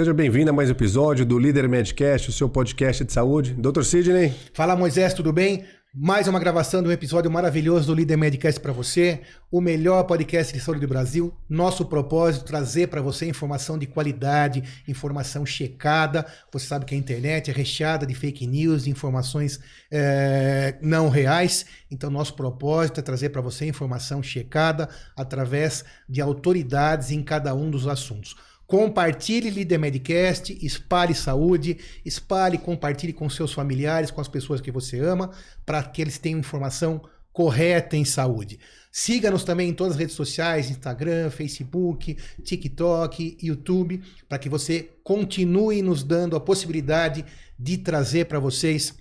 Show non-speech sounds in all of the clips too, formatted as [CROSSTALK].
Seja bem-vindo a mais um episódio do Líder Medcast, o seu podcast de saúde. Dr. Sidney. Fala Moisés, tudo bem? Mais uma gravação de um episódio maravilhoso do Líder Medcast para você, o melhor podcast de saúde do Brasil. Nosso propósito trazer para você informação de qualidade, informação checada. Você sabe que a internet é recheada de fake news, de informações é, não reais. Então, nosso propósito é trazer para você informação checada através de autoridades em cada um dos assuntos. Compartilhe Líder Medcast, espalhe saúde, espalhe, compartilhe com seus familiares, com as pessoas que você ama, para que eles tenham informação correta em saúde. Siga-nos também em todas as redes sociais, Instagram, Facebook, TikTok, YouTube, para que você continue nos dando a possibilidade de trazer para vocês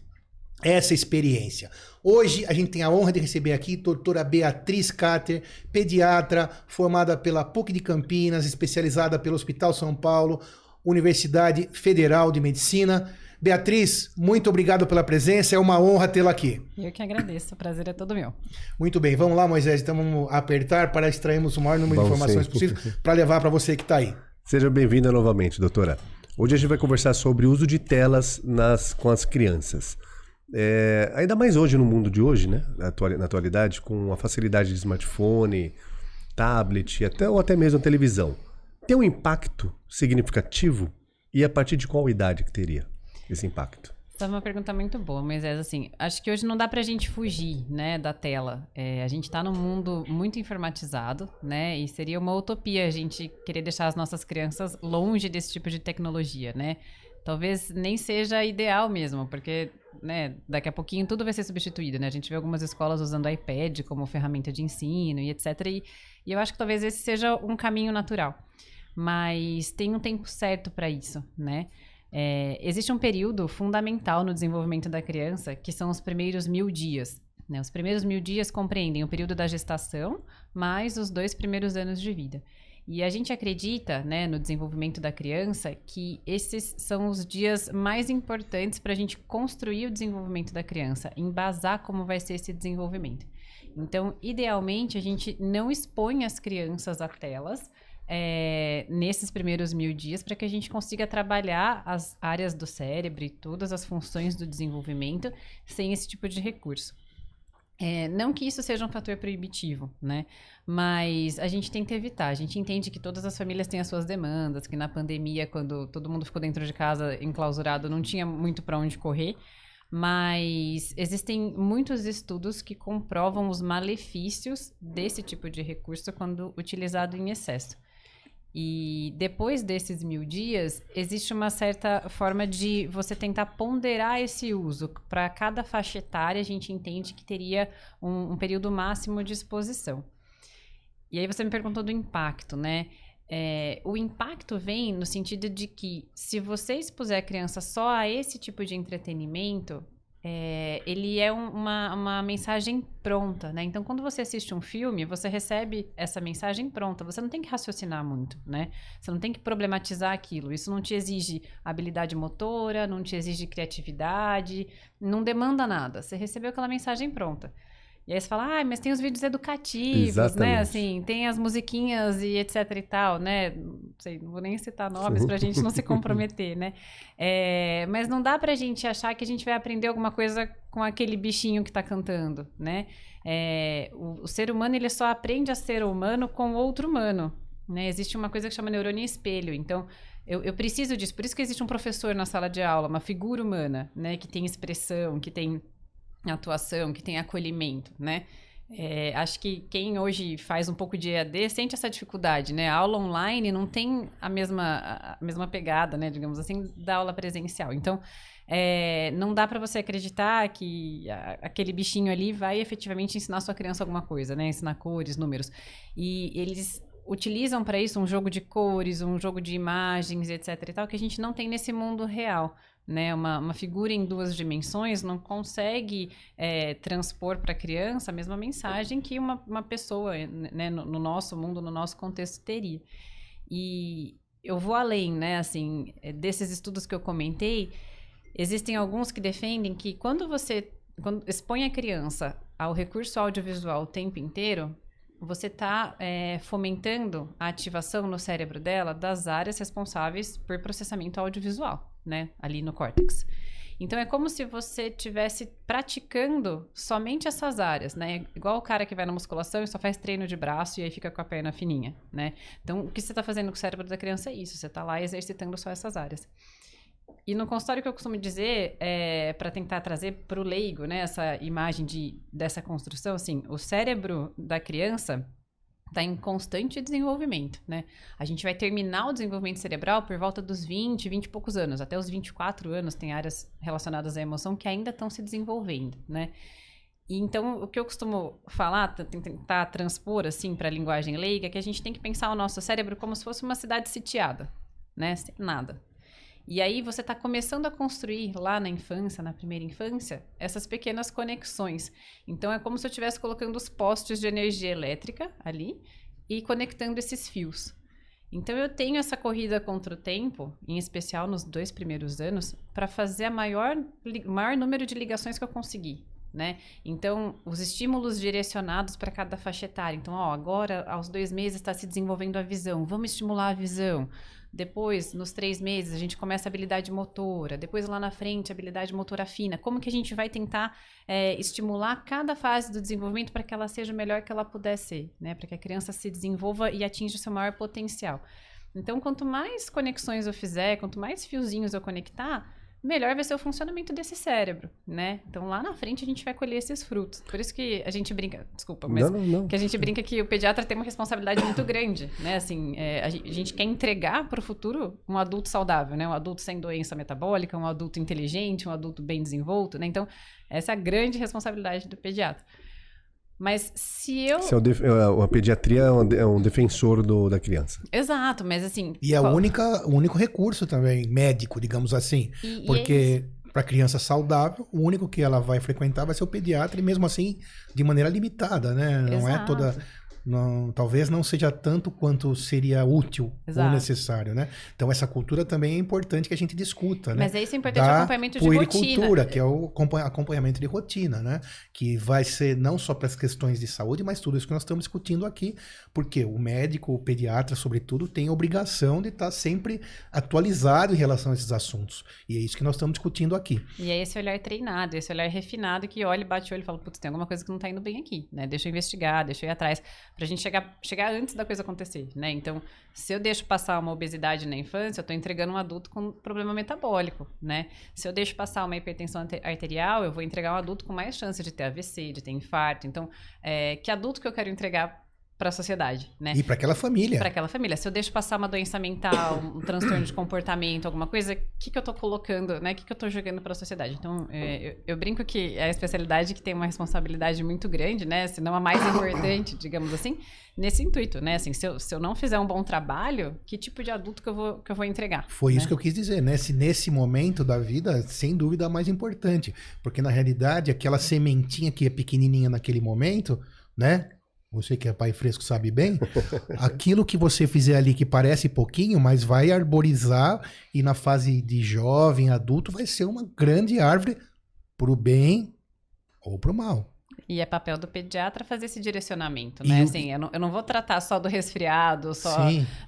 essa experiência. Hoje a gente tem a honra de receber aqui a doutora Beatriz Cater, pediatra, formada pela PUC de Campinas, especializada pelo Hospital São Paulo, Universidade Federal de Medicina. Beatriz, muito obrigado pela presença, é uma honra tê-la aqui. Eu que agradeço, o prazer é todo meu. Muito bem, vamos lá, Moisés, então vamos apertar para extrairmos o maior número de informações possível [LAUGHS] para levar para você que está aí. Seja bem-vinda novamente, doutora. Hoje a gente vai conversar sobre o uso de telas nas, com as crianças. É, ainda mais hoje, no mundo de hoje, né? Na, atualidade, com a facilidade de smartphone, tablet, até, ou até mesmo televisão. Tem um impacto significativo? E a partir de qual idade que teria esse impacto? Essa é uma pergunta muito boa, mas é assim, acho que hoje não dá pra gente fugir, né, da tela. É, a gente tá num mundo muito informatizado, né, e seria uma utopia a gente querer deixar as nossas crianças longe desse tipo de tecnologia, né talvez nem seja ideal mesmo, porque né, daqui a pouquinho tudo vai ser substituído, né? A gente vê algumas escolas usando iPad como ferramenta de ensino e etc. E, e eu acho que talvez esse seja um caminho natural. Mas tem um tempo certo para isso, né? É, existe um período fundamental no desenvolvimento da criança, que são os primeiros mil dias. Né? Os primeiros mil dias compreendem o período da gestação, mais os dois primeiros anos de vida. E a gente acredita, né, no desenvolvimento da criança, que esses são os dias mais importantes para a gente construir o desenvolvimento da criança, embasar como vai ser esse desenvolvimento. Então, idealmente, a gente não expõe as crianças a telas é, nesses primeiros mil dias para que a gente consiga trabalhar as áreas do cérebro e todas as funções do desenvolvimento sem esse tipo de recurso. É, não que isso seja um fator proibitivo, né? Mas a gente tenta evitar. A gente entende que todas as famílias têm as suas demandas, que na pandemia, quando todo mundo ficou dentro de casa enclausurado, não tinha muito para onde correr. Mas existem muitos estudos que comprovam os malefícios desse tipo de recurso quando utilizado em excesso. E depois desses mil dias, existe uma certa forma de você tentar ponderar esse uso. Para cada faixa etária, a gente entende que teria um, um, período máximo de exposição. E aí você me perguntou do impacto, né? É, o impacto vem no sentido de que se você expuser a criança só a esse tipo de entretenimento, é, ele é um, uma, uma mensagem pronta, né? Então, quando você assiste um filme, você recebe essa mensagem pronta. Você não tem que raciocinar muito, né? Você não tem que problematizar aquilo. Isso não te exige habilidade motora, não te exige criatividade, não demanda nada. Você recebeu aquela mensagem pronta. E aí você fala, ah, mas tem os vídeos educativos, né? Exatamente. né? Assim, tem as musiquinhas e etc e tal, né? Não sei, não vou nem citar nomes pra gente não se comprometer, né? [LAUGHS] É, mas não dá pra gente achar que a gente vai aprender alguma coisa com aquele bichinho que tá cantando, né? É, o, o ser humano, ele só aprende a ser humano com outro humano, né? Existe uma coisa que chama neurônio espelho. Então, eu, eu, preciso disso. Por isso que existe um professor na sala de aula, uma figura humana, né? Que tem expressão, que tem atuação, que tem acolhimento, né? É, acho que quem hoje faz um pouco de EAD sente essa dificuldade, né? A aula online não tem a mesma, a mesma pegada, né? Digamos assim, da aula presencial. Então, é, não dá para você acreditar que a, aquele bichinho ali vai efetivamente ensinar sua criança alguma coisa, né? Ensinar cores, números. E eles utilizam para isso um jogo de cores, um jogo de imagens, etc. e tal, que a gente não tem nesse mundo real né? Uma, uma figura em duas dimensões não consegue é, transpor para a criança a mesma mensagem que uma, uma pessoa, né? No, no, nosso mundo, no nosso contexto teria. E eu vou além, né? Assim, é, desses estudos que eu comentei, existem alguns que defendem que quando você quando expõe a criança ao recurso audiovisual o tempo inteiro, você está é, fomentando a ativação no cérebro dela das áreas responsáveis por processamento audiovisual, né? Ali no córtex. Então é como se você estivesse praticando somente essas áreas, né? Igual o cara que vai na musculação e só faz treino de braço e aí fica com a perna fininha, né? Então o que você está fazendo com o cérebro da criança é isso, você está lá exercitando só essas áreas. E no consultório que eu costumo dizer, é, para tentar trazer para o leigo, né, essa imagem de, dessa construção, assim, o cérebro da criança está em constante desenvolvimento, né? A gente vai terminar o desenvolvimento cerebral por volta dos 20, 20 e poucos anos. Até os 24 anos tem áreas relacionadas à emoção que ainda estão se desenvolvendo, né? E então, o que eu costumo falar, tentar transpor assim para a linguagem leiga, é que a gente tem que pensar o nosso cérebro como se fosse uma cidade sitiada, né? Sem nada. E aí você está começando a construir lá na infância, na primeira infância, essas pequenas conexões. Então é como se eu estivesse colocando os postes de energia elétrica ali e conectando esses fios. Então eu tenho essa corrida contra o tempo, em especial nos dois primeiros anos, para fazer a maior, maior número de ligações que eu conseguir. Né? Então, os estímulos direcionados para cada faixa etária. Então, ó, agora, aos dois meses, está se desenvolvendo a visão. Vamos estimular a visão. Depois, nos três meses, a gente começa a habilidade motora. Depois, lá na frente, habilidade motora fina. Como que a gente vai tentar é, estimular cada fase do desenvolvimento para que ela seja o melhor que ela puder ser, né? Para que a criança se desenvolva e atinja o seu maior potencial. Então, quanto mais conexões eu fizer, quanto mais fiozinhos eu conectar, melhor vai ser o funcionamento desse cérebro, né? Então lá na frente a gente vai colher esses frutos. Por isso que a gente brinca, desculpa, mas não, não, não. que a gente brinca que o pediatra tem uma responsabilidade muito grande, né? Assim, é, a gente quer entregar para o futuro um adulto saudável, né? Um adulto sem doença metabólica, um adulto inteligente, um adulto bem desenvolto, né? Então essa é a grande responsabilidade do pediatra. Mas se eu. Se é o a pediatria é um, é um defensor do, da criança. Exato, mas assim. E é o, único recurso também, médico, digamos assim. E, porque. E para criança saudável, o único que ela vai frequentar vai ser o pediatra, e mesmo assim de maneira limitada, né? Não é toda não, talvez não seja tanto quanto seria útil Exato. ou necessário, né? Então essa cultura também é importante que a gente discuta, né? Mas é isso é importante da o acompanhamento de rotina. que é o acompanhamento de rotina, né? Que vai ser não só para as questões de saúde, mas tudo isso que nós estamos discutindo aqui, porque o médico, o pediatra, sobretudo, tem a obrigação de estar sempre atualizado em relação a esses assuntos. E é isso que nós estamos discutindo aqui. E é esse olhar treinado, esse olhar refinado que olha, bate o olho e fala, putz, tem alguma coisa que não está indo bem aqui, né? Deixa eu investigar, deixa eu ir atrás pra gente chegar, chegar antes da coisa acontecer, né? Então, se eu deixo passar uma obesidade na infância, eu tô entregando um adulto com problema metabólico, né? Se eu deixo passar uma hipertensão arterial, eu vou entregar um adulto com mais chance de ter AVC, de ter infarto. Então, é, que adulto que eu quero entregar para a sociedade, né? E para aquela família. Para aquela família. Se eu deixo passar uma doença mental, um transtorno de comportamento, alguma coisa, o que, que eu estou colocando, né? O que, que eu estou jogando para a sociedade? Então, é, eu, eu, brinco que é a especialidade que tem uma responsabilidade muito grande, né? Se não a mais importante, digamos assim, nesse intuito, né? Assim, se eu, se eu não fizer um bom trabalho, que tipo de adulto que eu vou, que eu vou entregar? Foi né? isso que eu quis dizer, né? Se nesse momento da vida, sem dúvida, a mais importante. Porque, na realidade, aquela sementinha que é pequenininha naquele momento, né? Você que é pai fresco sabe bem, [LAUGHS] aquilo que você fizer ali que parece pouquinho, mas vai arborizar e na fase de jovem, adulto, vai ser uma grande árvore pro bem ou pro mal. E é papel do pediatra fazer esse direcionamento, né? assim, eu não, eu não vou tratar só do resfriado, só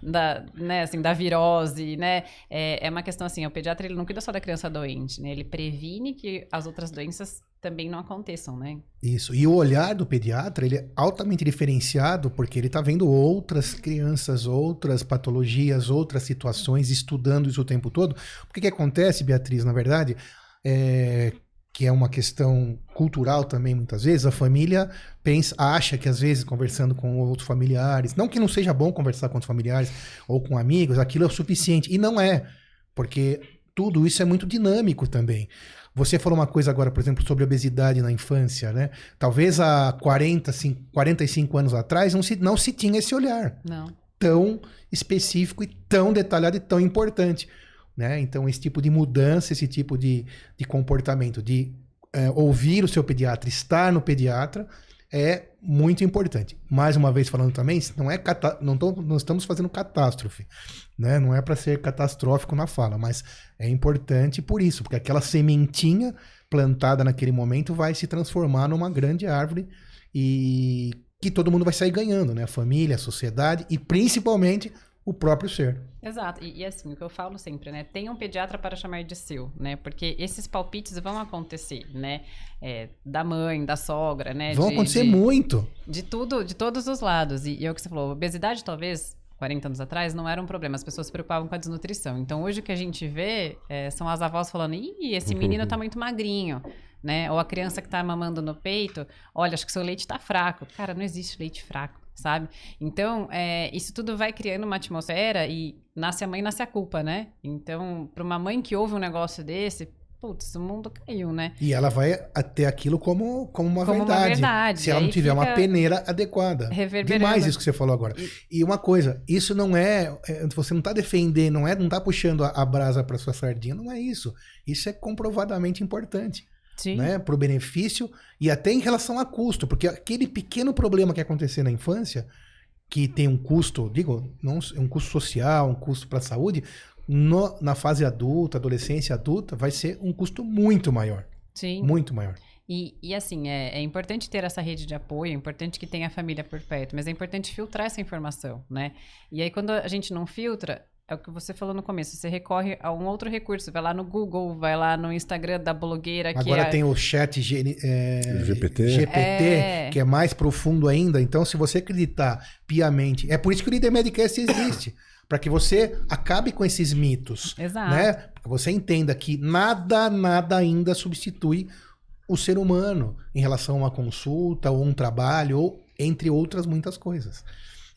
da, né, assim, da virose, né? É, é uma questão assim, o pediatra ele não cuida só da criança doente, né? Ele previne que as outras doenças também não aconteçam, né? Isso. E o olhar do pediatra, ele é altamente diferenciado porque ele está vendo outras crianças, outras patologias, outras situações, estudando isso o tempo todo. O que, que acontece, Beatriz, na verdade, é que é uma questão cultural também muitas vezes, a família pensa, acha que às vezes conversando com outros familiares, não que não seja bom conversar com outros familiares ou com amigos, aquilo é o suficiente. E não é, porque tudo isso é muito dinâmico também. Você falou uma coisa agora, por exemplo, sobre obesidade na infância, né? Talvez há 40, 45 anos atrás não se, não se tinha esse olhar. Não. Tão específico e tão detalhado e tão importante. Né? Então, esse tipo de mudança, esse tipo de, de comportamento, de é, ouvir o seu pediatra, estar no pediatra, é muito importante. Mais uma vez falando também, não é não, tô, não estamos fazendo catástrofe, né? Não é para ser catastrófico na fala, mas é importante por isso, porque aquela sementinha plantada naquele momento vai se transformar numa grande árvore e que todo mundo vai sair ganhando, né? A família, a sociedade e principalmente o próprio ser. Exato. E, e, assim, o que eu falo sempre, né? Tenha um pediatra para chamar de seu, né? Porque esses palpites vão acontecer, né? É, da mãe, da sogra, né? Vão de, acontecer de, muito. De tudo, de todos os lados. E, e é o que você falou, obesidade talvez 40 anos atrás, não era um problema. As pessoas se preocupavam com a desnutrição. Então, hoje o que a gente vê é, são as avós falando: ih, esse menino tá muito magrinho. Né? Ou a criança que tá mamando no peito, olha, acho que seu leite tá fraco. Cara, não existe leite fraco, sabe? Então, é, isso tudo vai criando uma atmosfera e nasce a mãe, nasce a culpa, né? Então, para uma mãe que ouve um negócio desse, putz, o mundo caiu, né? E ela vai ter aquilo como, como, uma, como verdade, uma verdade. Se ela não tiver uma peneira adequada. Demais isso que você falou agora. E, e uma coisa, isso não é, é Você não está defendendo, não é, não tá puxando a, a brasa para sua sardinha, não é isso. Isso é comprovadamente importante. Sim. Né, para o benefício e até em relação a custo, porque aquele pequeno problema que acontecer na infância, que tem um custo, digo, não um custo social, um custo para a saúde, no, na fase adulta, adolescência adulta, vai ser um custo muito maior. Sim. Muito maior. E, e assim, é, é, importante ter essa rede de apoio, é importante que tenha a família por perto, mas é importante filtrar essa informação, né? E aí, quando a gente não filtra, é o que você falou no começo, você recorre a um outro recurso, vai lá no Google, vai lá no Instagram da blogueira. Agora que é... tem o chat G, é, GPT, GPT é... que é mais profundo ainda. Então, se você acreditar piamente, é por isso que o Líder Medicast existe [LAUGHS] para que você acabe com esses mitos. Exato. Né? Para que você entenda que nada, nada ainda substitui o ser humano em relação a uma consulta ou um trabalho, ou entre outras muitas coisas.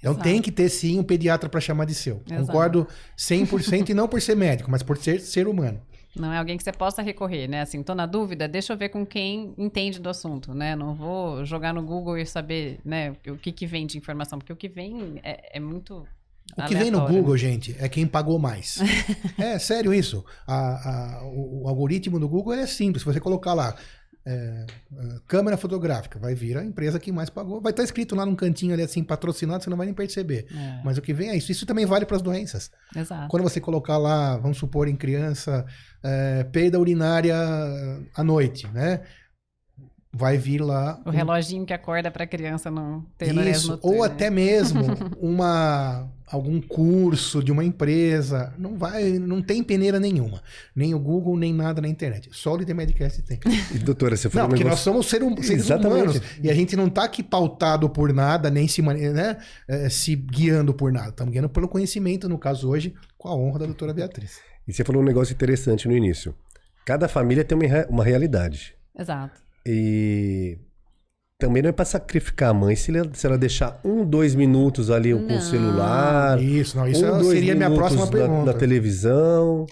Então Exato. tem que ter sim um pediatra para chamar de seu. Exato. Concordo 100% e não por ser médico, mas por ser ser humano. Não é alguém que você possa recorrer, né? Assim, tô na dúvida, deixa eu ver com quem entende do assunto, né? Não vou jogar no Google e saber, né, o que que vem de informação, porque o que vem é, é muito o que vem no Google, né? gente, é quem pagou mais. [LAUGHS] é sério isso. A, a, o, o, algoritmo do Google é simples. Se você colocar lá é, câmera fotográfica, vai vir a empresa que mais pagou. Vai estar escrito lá num cantinho ali assim, patrocinado, você não vai nem perceber. É. Mas o que vem é isso. Isso também vale para as doenças. Exato. Quando você colocar lá, vamos supor, em criança, é, perda urinária à noite, né? vai vir lá. O um... reloginho que acorda para a criança não ter Isso, ou até mesmo [LAUGHS] uma algum curso de uma empresa, não vai, não tem peneira nenhuma, nem o Google nem nada na internet. Só o Líder Medcast tem. E, doutora, você falou Não, porque negócio... nós somos hum, seres Exatamente. humanos e a gente não está aqui pautado por nada, nem se, né, é, se guiando por nada. Estamos guiando pelo conhecimento, no caso hoje, com a honra da doutora Beatriz. E você falou um negócio interessante no início. Cada família tem uma, uma realidade. Exato. E também não é para sacrificar a mãe se ela, se ela deixar um, dois minutos ali não. com o celular. Isso, não, isso um, seria a minha próxima pergunta. Da, televisão.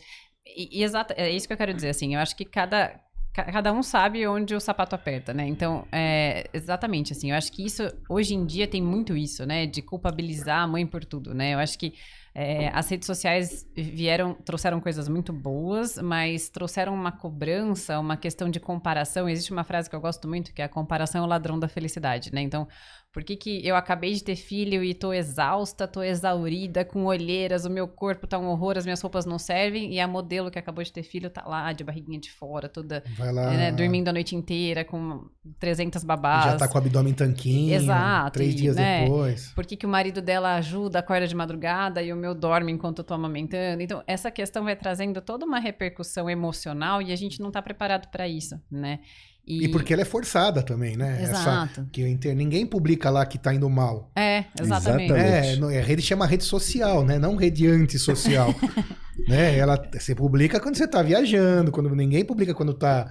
E, e exato, é isso que eu quero dizer, assim, eu acho que cada, cada um sabe onde o sapato aperta, né? Então, é, exatamente, assim, eu acho que isso, hoje em dia tem muito isso, né? De culpabilizar a mãe por tudo, né? Eu acho que é, as redes sociais vieram, trouxeram coisas muito boas, mas trouxeram uma cobrança, uma questão de comparação. Existe uma frase que eu gosto muito, que é a comparação é o ladrão da felicidade, né? Então, por que, que eu acabei de ter filho e tô exausta, tô exaurida, com olheiras, o meu corpo tá um horror, as minhas roupas não servem, e a modelo que acabou de ter filho tá lá, de barriguinha de fora, toda né, dormindo a noite inteira, com 300 babás. Já tá com o abdômen tanquinho. Exato. Três e, dias né, depois. Por que, que o marido dela ajuda, acorda de madrugada e o meu dorme enquanto eu tô amamentando? Então, essa questão vai trazendo toda uma repercussão emocional e a gente não tá preparado para isso, né? E... e... porque ela é forçada também, né? Exato. Essa, que inter... Ninguém publica lá que tá indo mal. É, exatamente. exatamente. É, a rede chama rede social, né? Não rede antissocial. [LAUGHS] né? Ela, você publica quando você tá viajando, quando ninguém publica quando tá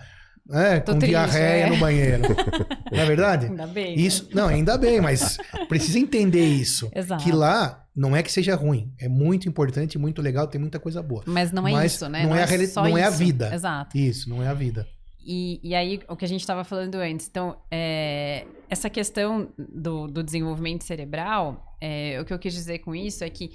é, com triste, diarreia é. no banheiro. [LAUGHS] não é verdade? Ainda bem. Isso, não, ainda bem, mas precisa entender isso. Exato. Que lá não é que seja ruim, é muito importante, muito legal, tem muita coisa boa. Mas não é mas isso, né? Não, não é, a, é não é a vida. Exato. Isso, não é a vida. E, e aí, o que a gente estava falando antes. Então, é, essa questão do, do desenvolvimento cerebral, é, o que eu quis dizer com isso é que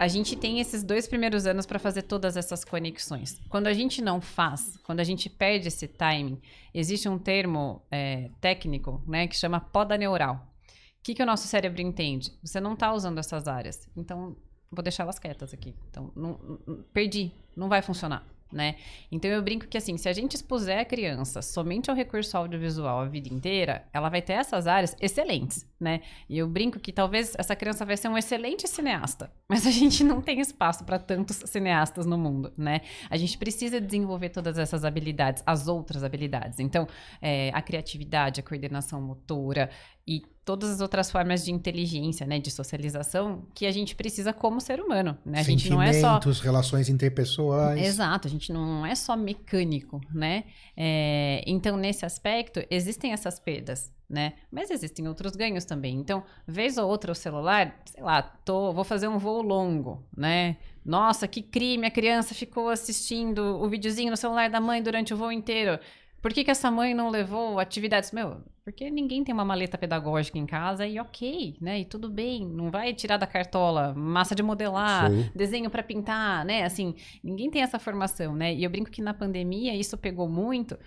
a gente tem esses dois primeiros anos para fazer todas essas conexões. Quando a gente não faz, quando a gente perde esse timing, existe um termo é, técnico né, que chama poda neural. O que, que o nosso cérebro entende? Você não está usando essas áreas. Então, vou deixá-las quietas aqui. Então, não, não, perdi, não vai funcionar. Né? Então eu brinco que assim, se a gente expuser a criança somente ao recurso audiovisual a vida inteira, ela vai ter essas áreas excelentes, né? E eu brinco que talvez essa criança vai ser um excelente cineasta, [LAUGHS] mas a gente não tem espaço para tantos cineastas no mundo, né? A gente precisa desenvolver todas essas habilidades, as outras habilidades. Então, é, a criatividade, a coordenação motora e todas as outras formas de inteligência, né, de socialização que a gente precisa como ser humano, né? A gente não é só relações interpessoais. Exato, a gente não é só mecânico, né? É, então nesse aspecto existem essas perdas, né? Mas existem outros ganhos também. Então, vez ou outra o celular, sei lá, tô, vou fazer um voo longo, né? Nossa, que crime, a criança ficou assistindo o videozinho no celular da mãe durante o voo inteiro. Por que, que essa mãe não levou atividades? Meu, porque ninguém tem uma maleta pedagógica em casa e ok, né? E tudo bem, não vai tirar da cartola massa de modelar, Sim. desenho para pintar, né? Assim, ninguém tem essa formação, né? E eu brinco que na pandemia isso pegou muito,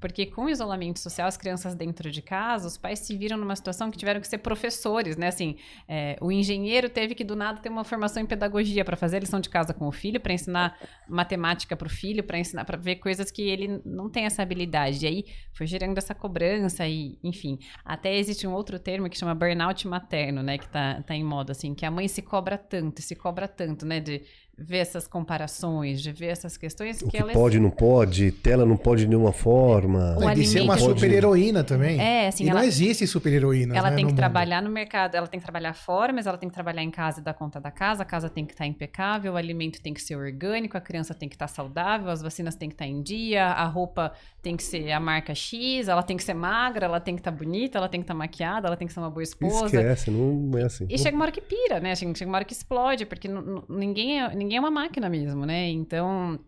porque com o isolamento social, as crianças dentro de casa, os pais se viram numa situação que tiveram que ser professores, né? Assim, é, o engenheiro teve que do nada ter uma formação em pedagogia para fazer a lição de casa com o filho, para ensinar [LAUGHS] matemática para o filho, para ensinar, para ver coisas que ele não tem essa habilidade. E aí foi gerando essa cobrança e, enfim, até existe um outro termo que chama burnout materno, né? Que tá, tá em moda, assim, que a mãe se cobra tanto, se cobra tanto, né? De ver essas comparações, de ver essas questões o que, que pode, não pode, tela não pode de nenhuma forma. O de ser uma super heroína também. É, assim, e ela, não existe super heroína. Ela né, tem que mundo. trabalhar no mercado, ela tem que trabalhar fora, mas ela tem que trabalhar em casa e dar conta da casa. A casa tem que estar impecável, o alimento tem que ser orgânico, a criança tem que estar saudável, as vacinas têm que estar em dia, a roupa tem que ser a marca X, ela tem que ser magra, ela tem que estar bonita, ela tem que estar maquiada, ela tem que ser uma boa esposa. Esquece, não é assim. E chega uma hora que pira, né? Chega uma hora que explode, porque ninguém é, ninguém é uma máquina mesmo, né? Então,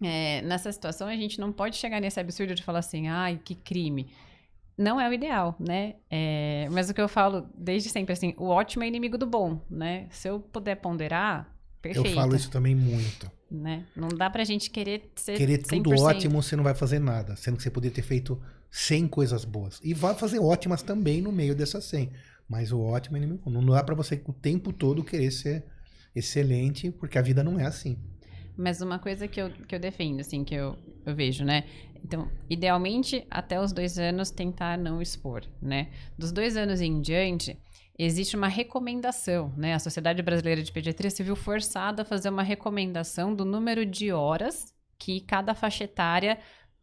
é, nessa situação, a gente não pode chegar nesse absurdo de falar assim, ai, que crime. Não é o ideal, né? É, mas o que eu falo desde sempre, assim, o ótimo é inimigo do bom, né? Se eu puder ponderar, perfeito. Eu falo isso também muito. Né? Não dá pra gente querer ser Querer tudo 100%. ótimo, você não vai fazer nada. Sendo que você poderia ter feito 100 coisas boas. E vai fazer ótimas também no meio dessas 100. Mas o ótimo é inimigo. Não dá para você o tempo todo querer ser excelente, porque a vida não é assim. Mas uma coisa que eu, que eu defendo, assim, que eu, eu vejo, né? Então, idealmente, até os dois anos, tentar não expor, né? Dos dois anos em diante, existe uma recomendação, né? A Sociedade Brasileira de Pediatria se viu forçada a fazer uma recomendação do número de horas que cada faixa etária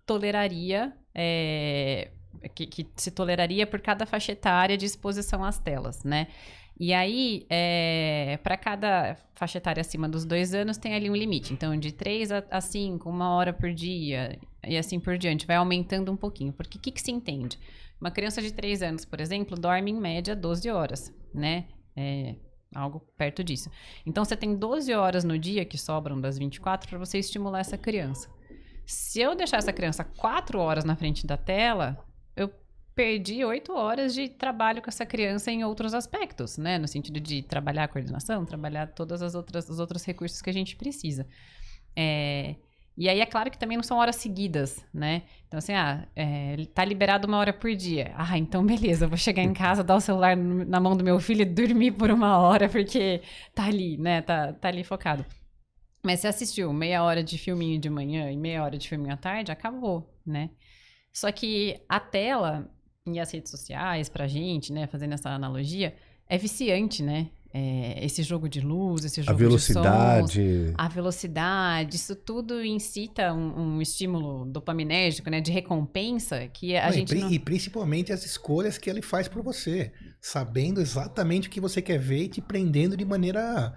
toleraria, é, que, que, se toleraria por cada faixa etária de exposição às telas, né? E aí, é, para cada faixa etária acima dos dois anos, tem ali um limite. Então, de 3 a 5, uma hora por dia, e assim por diante, vai aumentando um pouquinho. Porque o que, que se entende? Uma criança de 3 anos, por exemplo, dorme em média 12 horas, né? É, algo perto disso. Então, você tem 12 horas no dia que sobram das 24 para você estimular essa criança. Se eu deixar essa criança 4 horas na frente da tela, eu perdi oito horas de trabalho com essa criança em outros aspectos, né? No sentido de trabalhar a coordenação, trabalhar todas as outras os outros recursos que a gente precisa. É, e aí é claro que também não são horas seguidas, né? Então, assim, ah, é, tá liberado uma hora por dia. Ah, então beleza, vou chegar em casa, dar o celular na mão do meu filho e dormir por uma hora, porque tá ali, né? Tá, tá ali focado. Mas se assistiu meia hora de filminho de manhã e meia hora de filminho à tarde, acabou, né? Só que a tela, e as redes sociais pra gente, né, fazendo essa analogia, é viciante, né? É, esse jogo de luz, esse jogo a velocidade. de sons, a velocidade, isso tudo incita um, um, estímulo dopaminérgico, né, de recompensa que a não, gente e, não... e principalmente as escolhas que ele faz por você, sabendo exatamente o que você quer ver e te prendendo de maneira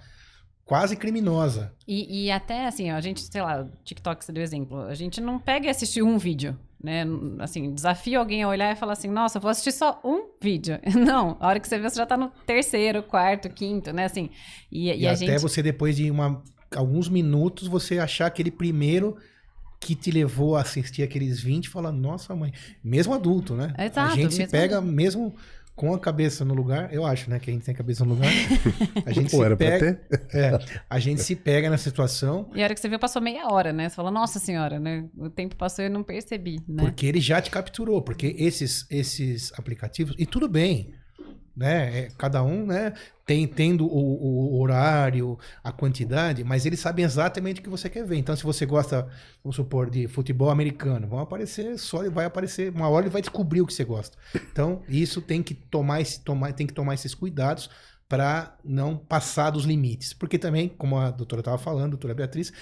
quase criminosa. E, e até assim, a gente, sei lá, TikTok você deu exemplo, a gente não pega e assiste um vídeo né? Assim, desafio alguém a olhar e falar assim, nossa, vou assistir só um vídeo. [LAUGHS] Não, a hora que você vê, você já tá no terceiro, quarto, quinto, né? Assim, e, e, e até gente... você, depois de uma, alguns minutos, você achar aquele primeiro que te levou a assistir aqueles 20 e falar, nossa mãe, mesmo adulto, né? Exato, a gente se pega adulto. mesmo com a cabeça no lugar, eu acho, né? Que a gente tem a cabeça no lugar. [LAUGHS] A gente Pô, se era pega, pra ter? É, a gente se pega na situação. E a hora que você viu, passou meia hora, né? Você fala, nossa senhora, né? O tempo passou e eu não percebi, né? Porque ele já te capturou. Porque esses, esses aplicativos. E tudo bem. Né? É, cada um, né? Tem tendo o, o, horário, a quantidade, mas eles sabem exatamente o que você quer ver. Então, se você gosta, vamos supor, de futebol americano, vão aparecer só vai aparecer uma hora e vai descobrir o que você gosta. Então, isso tem que tomar esse, tomar, tem que tomar esses cuidados para não passar dos limites. Porque também, como a doutora estava falando, a doutora Beatriz,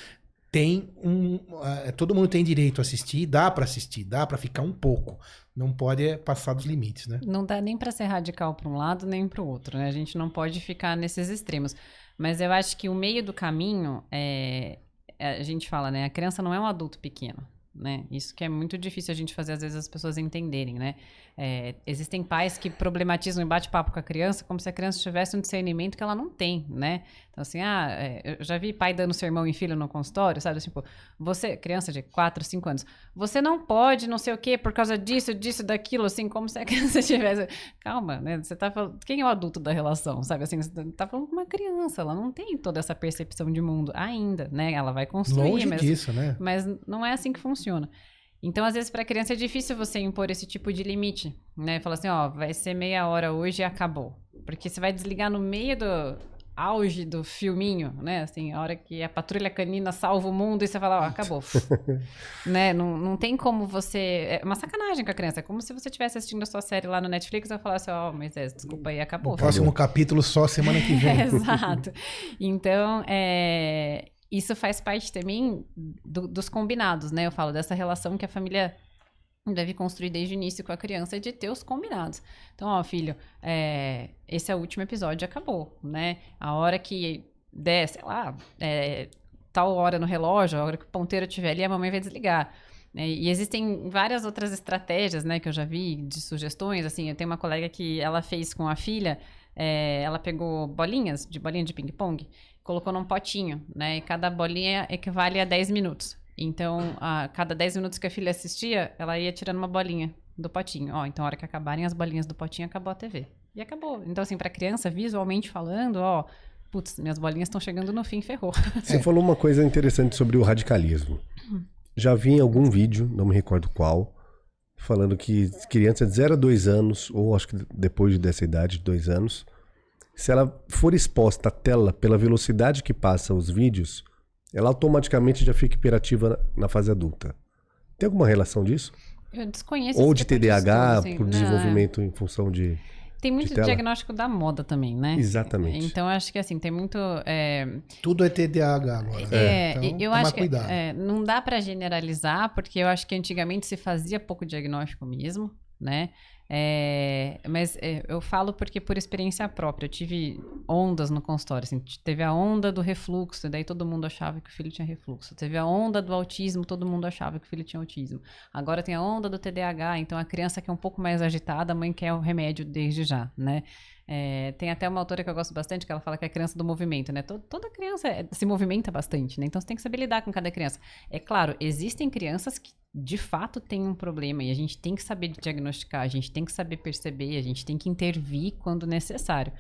tem um. Uh, todo mundo tem direito a assistir, dá para assistir, dá para ficar um pouco. Não pode é, passar dos limites, né? Não dá nem para ser radical para um lado nem para o outro, né? A gente não pode ficar nesses extremos. Mas eu acho que o meio do caminho é. A gente fala, né? A criança não é um adulto pequeno. Né? Isso que é muito difícil a gente fazer, às vezes, as pessoas entenderem, né? É, existem pais que problematizam e bate-papo com a criança como se a criança tivesse um discernimento que ela não tem, né? Então, assim, ah, é, eu já vi pai dando sermão em filho no consultório, sabe? Tipo, você, criança de 4, 5 anos, você não pode não sei o quê por causa disso, disso, daquilo, assim, como se a [LAUGHS] criança tivesse. Calma, né? Você tá falando. Quem é o adulto da relação, sabe? Assim, você tá falando com uma criança, ela não tem toda essa percepção de mundo ainda, né? Ela vai construir. Longe mas, disso, né? Mas não é assim que funciona. Então, às vezes, para a criança é difícil você impor esse tipo de limite, né? Falar assim, ó, vai ser meia hora hoje e acabou. Porque você vai desligar no meio do auge do filminho, né? Assim, a hora que a patrulha canina salva o mundo e você fala, ó, acabou. [LAUGHS] né? Não, não tem como você... É uma sacanagem com a criança. É como se você estivesse assistindo a sua série lá no Netflix e falasse, ó, oh, Moisés, desculpa aí, acabou. O próximo capítulo só semana que vem. [LAUGHS] Exato. Então, é isso faz parte também do, dos combinados, né? Eu falo dessa relação que a família deve construir desde o início com a criança de ter os combinados. Então, ó, filho, é, esse é o último episódio, acabou, né? A hora que der, sei lá, é, tal hora no relógio, a hora que o ponteiro estiver ali, a mamãe vai desligar. É, e existem várias outras estratégias, né, que eu já vi de sugestões. Assim, eu tenho uma colega que ela fez com a filha, é, ela pegou bolinhas, de bolinha de ping-pong, colocou num potinho, né? E cada bolinha equivale a 10 minutos. Então, a cada 10 minutos que a filha assistia, ela ia tirando uma bolinha do potinho. Ó, então a hora que acabarem as bolinhas do potinho, acabou a TV. E acabou. Então, assim, pra criança, visualmente falando, ó, putz, minhas bolinhas estão chegando no fim, ferrou. [LAUGHS] Você é. falou uma coisa interessante sobre o radicalismo. Já vi em algum vídeo, não me recordo qual, falando que criança de 0 a 2 anos, ou acho que depois dessa idade, 2 anos, se ela for exposta à tela pela velocidade que passa os vídeos, ela automaticamente já fica hiperativa na fase adulta. Tem alguma relação disso? Eu desconheço. Ou de TDAH, assim. por desenvolvimento em função de. Tem muito diagnóstico da moda também, né? Exatamente. Então, acho que assim, tem muito. É... Tudo é TDAH agora. Né? É, então, eu acho que é, não dá para generalizar, porque eu acho que antigamente se fazia pouco diagnóstico mesmo, né? É, mas é, eu falo porque por experiência própria, eu tive ondas no consultório, assim, teve a onda do refluxo, daí todo mundo achava que o filho tinha refluxo. Teve a onda do autismo, todo mundo achava que o filho tinha autismo. Agora tem a onda do TDAH, então a criança que é um pouco mais agitada, a mãe quer o remédio desde já, né? É, tem até uma autora que eu gosto bastante, que ela fala que é a criança do movimento, né? Toda, toda criança é, se movimenta bastante, né? Então você tem que saber lidar com cada criança. É claro, existem crianças que de fato têm um problema e a gente tem que saber diagnosticar, a gente tem que saber perceber, a gente tem que intervir quando necessário.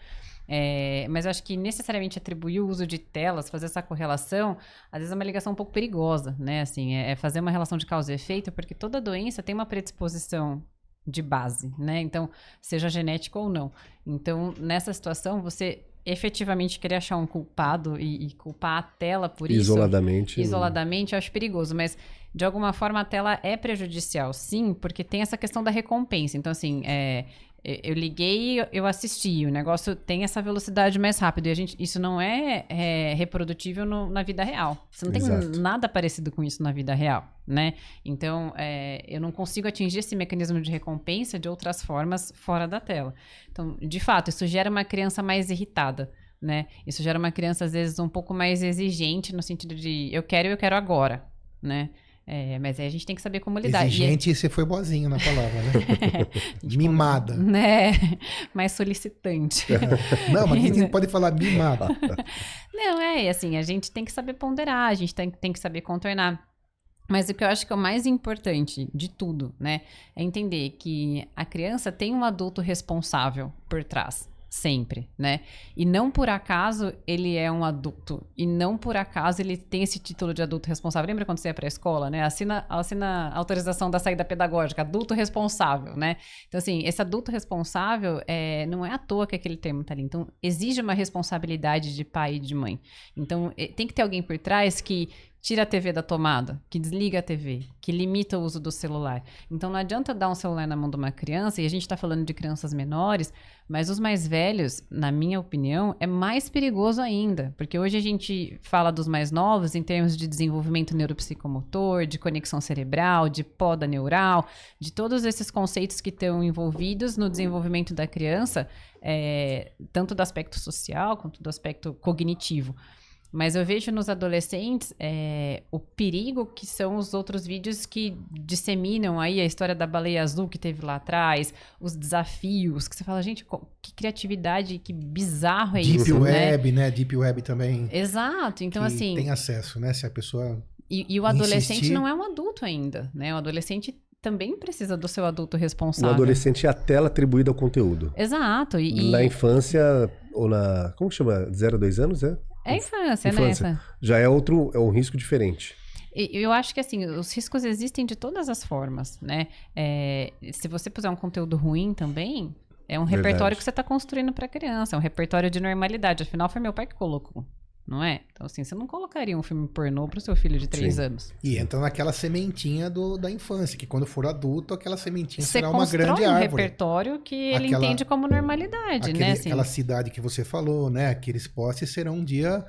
É, mas eu acho que necessariamente atribuir o uso de telas, fazer essa correlação, às vezes é uma ligação um pouco perigosa, né? Assim, é, é fazer uma relação de causa e efeito, porque toda doença tem uma predisposição de base, né? Então, seja genético ou não. Então, nessa situação, você efetivamente querer achar um culpado e, e culpar a tela por isoladamente, isso. Isoladamente. eu acho perigoso, mas de alguma forma a tela é prejudicial, sim, porque tem essa questão da recompensa. Então, assim, é, eu liguei, eu assisti, o negócio tem essa velocidade mais rápida e a gente, isso não é, é reprodutível no, na vida real. Você não tem Exato. nada parecido com isso na vida real, né? Então, é, eu não consigo atingir esse mecanismo de recompensa de outras formas fora da tela. Então, de fato, isso gera uma criança mais irritada, né? Isso gera uma criança às vezes um pouco mais exigente no sentido de eu quero e eu quero agora, né? É, mas aí a gente tem que saber como lidar. Exigente, e você foi boazinho na palavra, né? [LAUGHS] mimada. Né? [LAUGHS] Mais solicitante. [LAUGHS] Não, mas ninguém pode falar mimada. Não, é assim, a gente tem que saber ponderar, a gente tem, tem que saber contornar. Mas o que eu acho que é o mais importante de tudo, né, é entender que a criança tem um adulto responsável por trás, sempre, né? E não por acaso ele é um adulto. E não por acaso ele tem esse título de adulto responsável. Lembra quando você ia para a escola, né? Assina, assina a autorização da saída pedagógica, adulto responsável, né? Então, assim, esse adulto responsável é, não é à toa que aquele termo tá ali. Então, exige uma responsabilidade de pai e de mãe. Então, é, tem que ter alguém por trás que tira a TV da tomada, que desliga a TV, que limita o uso do celular. Então não adianta dar um celular na mão de uma criança, e a gente está falando de crianças menores, mas os mais velhos, na minha opinião, é mais perigoso ainda, porque hoje a gente fala dos mais novos em termos de desenvolvimento neuropsicomotor, de conexão cerebral, de poda neural, de todos esses conceitos que estão envolvidos no desenvolvimento da criança, é, tanto do aspecto social quanto do aspecto cognitivo. Mas eu vejo nos adolescentes é, o perigo que são os outros vídeos que disseminam aí a história da baleia azul que teve lá atrás, os desafios, que você fala, gente, que criatividade, que bizarro é Deep isso, Deep né? Web, né? Deep Web também. Exato, então assim... Tem acesso, né? Se a pessoa... E, e o adolescente insistir... não é um adulto ainda, né? O adolescente também precisa do seu adulto responsável. O adolescente é a tela atribuída ao conteúdo. Exato. E, Na infância, ou na... Como que chama? 0 a 2 anos, é? É infância, infância. né? Já é outro, é um risco diferente. Eu acho que assim, os riscos existem de todas as formas, né? É, se você puser um conteúdo ruim também, é um Verdade. repertório que você está construindo para a criança, é um repertório de normalidade. Afinal, foi meu pai que colocou não é? Então, assim, você não colocaria um filme pornô pro seu filho de três anos. E entra naquela sementinha do, da infância, que quando for adulto, aquela sementinha você será uma grande um árvore. repertório que ele aquela, entende como normalidade, aquele, né? Assim. Aquela cidade que você falou, né? Aqueles postes serão um dia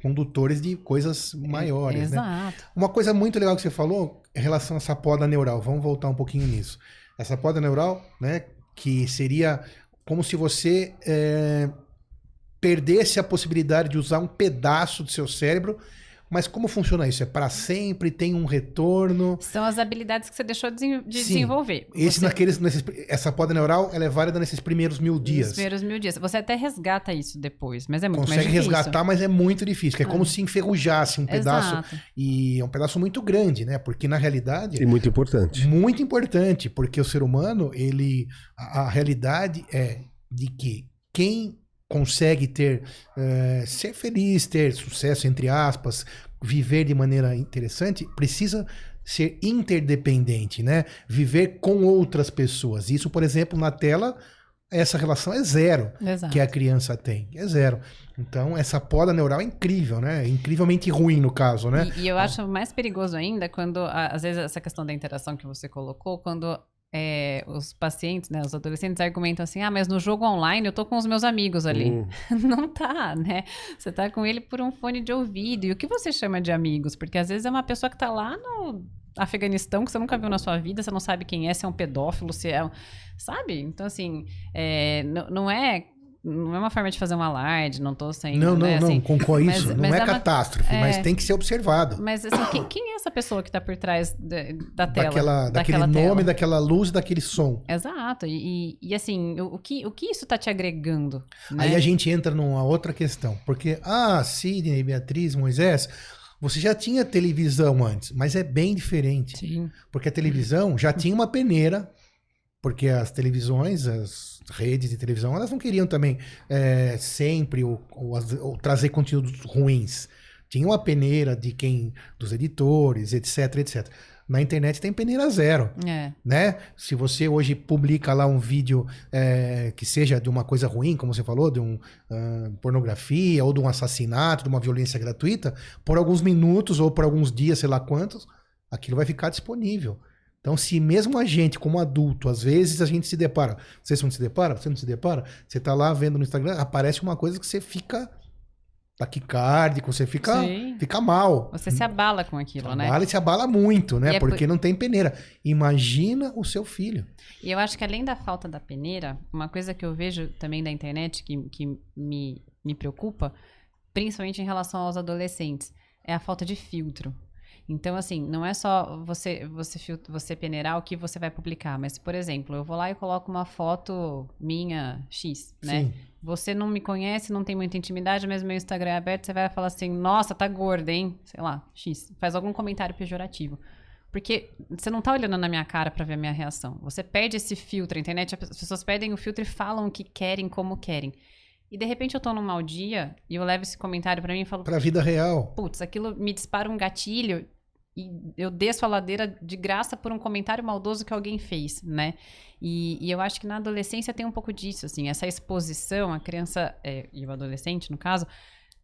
condutores de coisas maiores, é, né? Exato. Uma coisa muito legal que você falou em relação a essa poda neural, vamos voltar um pouquinho nisso. Essa poda neural, né, que seria como se você é, perdesse a possibilidade de usar um pedaço do seu cérebro. Mas como funciona isso? É para sempre? Tem um retorno? São as habilidades que você deixou de Sim. desenvolver. Esse você... naqueles, nesses, essa poda neural ela é válida nesses primeiros mil dias. Nos primeiros mil dias. Você até resgata isso depois, mas é muito Consegue mais difícil. resgatar, mas é muito difícil. É ah. como se enferrujasse um pedaço. Exato. E é um pedaço muito grande, né? Porque na realidade. E muito importante. Muito importante, porque o ser humano, ele. a, a realidade é de que quem consegue ter uh, ser feliz, ter sucesso entre aspas, viver de maneira interessante, precisa ser interdependente, né? Viver com outras pessoas. Isso, por exemplo, na tela, essa relação é zero Exato. que a criança tem, é zero. Então, essa poda neural é incrível, né? É incrivelmente ruim no caso, né? E, e eu acho mais perigoso ainda quando, às vezes, essa questão da interação que você colocou, quando é, os pacientes, né, os adolescentes argumentam assim, ah, mas no jogo online eu tô com os meus amigos ali. Uhum. [LAUGHS] Não tá, né? Você tá com ele por um fone de ouvido. E o que você chama de amigos? Porque às vezes é uma pessoa que tá lá no Afeganistão que você nunca viu na sua vida, você não sabe quem é, se é um pedófilo, se é um... Sabe? Então, assim, é, não é não é uma forma de fazer um alarde, não tô sem. Não, não, né, não, assim, com isso. Mas, não mas é, é uma, catástrofe, é, mas tem que ser observado. Mas assim, quem, quem, é essa pessoa que está por trás de, da tela? Daquela, daquele daquela nome, tela? daquela luz, daquele som. Exato. E, e, e assim, o, o, que, o que isso está te agregando? Né? Aí a gente entra numa outra questão. Porque, ah, Sidney, Beatriz, Moisés. Você já tinha televisão antes, mas é bem diferente. Sim. Porque a televisão já tinha uma peneira, porque as televisões, as redes de televisão, elas não queriam também é, sempre ou, ou, ou, trazer conteúdos ruins. Tinha uma peneira de quem, dos editores, etc, etc. Na internet tem peneira zero, é. né? Se você hoje publica lá um vídeo é, que seja de uma coisa ruim, como você falou, de um uh, pornografia ou de um assassinato, de uma violência gratuita, por alguns minutos ou por alguns dias, sei lá quantos, aquilo vai ficar disponível. Então, se mesmo a gente, como adulto, às vezes a gente se depara, você não se depara, você não se depara, você tá lá vendo no Instagram, aparece uma coisa que você fica taquicárdico, você fica, fica mal. Você se abala com aquilo, abala né? Abala e se abala muito, né? É Porque por... não tem peneira. Imagina o seu filho. E eu acho que além da falta da peneira, uma coisa que eu vejo também da internet que, que me, me preocupa, principalmente em relação aos adolescentes, é a falta de filtro. Então, assim, não é só você, você, você peneirar o que você vai publicar, mas, por exemplo, eu vou lá e coloco uma foto minha X, né? Sim. Você não me conhece, não tem muita intimidade, mas meu Instagram é aberto, você vai falar assim, nossa, tá gorda, hein? Sei lá, X. Faz algum comentário pejorativo. Porque você não tá olhando na minha cara para ver a minha reação. Você perde esse filtro. A internet, as pessoas perdem o filtro e falam o que querem, como querem. E de repente eu tô num mau dia e eu levo esse comentário para mim e falo. Pra vida real. Putz, aquilo me dispara um gatilho e eu desço a ladeira de graça por um comentário maldoso que alguém fez, né? E, e eu acho que na adolescência tem um pouco disso, assim, essa exposição, a criança, é, e o adolescente, no caso,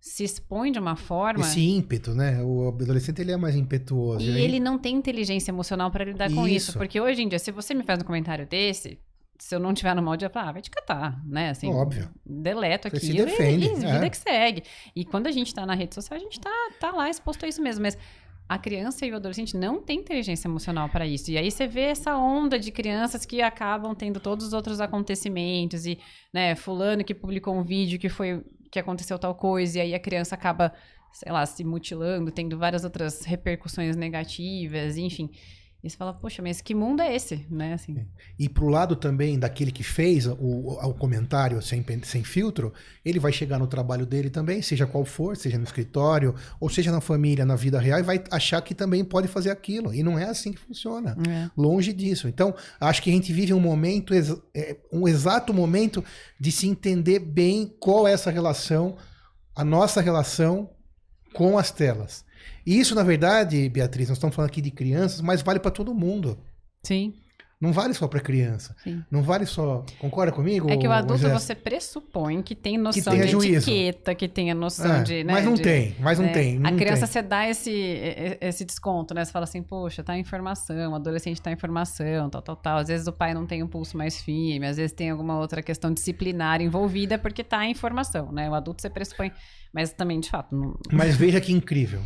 se expõe de uma forma. Esse ímpeto, né? O adolescente ele é mais impetuoso. E ele não tem inteligência emocional para lidar com isso. Porque hoje em dia, se você me faz um comentário desse, se eu não tiver no mal dia, falo, ah, vai te catar, né? Assim, Óbvio. Deleto Você aqui. se defende, E, e vida é. que segue. E quando a gente tá na rede social, a gente tá, tá lá exposto a isso mesmo. Mas a criança e o adolescente não tem inteligência emocional para isso. E aí você vê essa onda de crianças que acabam tendo todos os outros acontecimentos e, né, fulano que publicou um vídeo que foi que aconteceu tal coisa e aí a criança acaba, sei lá, se mutilando, tendo várias outras repercussões negativas, enfim. E você fala, poxa, mas que mundo é esse, né, assim? E pro lado também daquele que fez o, o comentário sem, sem filtro, ele vai chegar no trabalho dele também, seja qual for, seja no escritório, ou seja na família, na vida real, e vai achar que também pode fazer aquilo. E não é assim que funciona. É. Longe disso. Então, acho que a gente vive um momento, é, um exato momento de se entender bem qual é essa relação, a nossa relação com as telas. E isso, na verdade, Beatriz, nós estamos falando aqui de crianças, mas vale para todo mundo. Sim, Não vale só para criança. sim. Não vale só. Concorda comigo? É que o adulto Moisés? você pressupõe que tem noção tenha de juízo. etiqueta, que tenha noção É, de. Né, mas não de- tem, mas não né? tem. Não a criança tem. você dá esse, esse desconto, né? Você fala assim, poxa, tá em informação, o adolescente tá em informação, tal, tal, tal. Às vezes o pai não tem um pulso mais firme, às vezes tem alguma outra questão disciplinar envolvida porque tá em informação, né? O adulto você pressupõe. Mas também, de fato, não. Mas veja que incrível.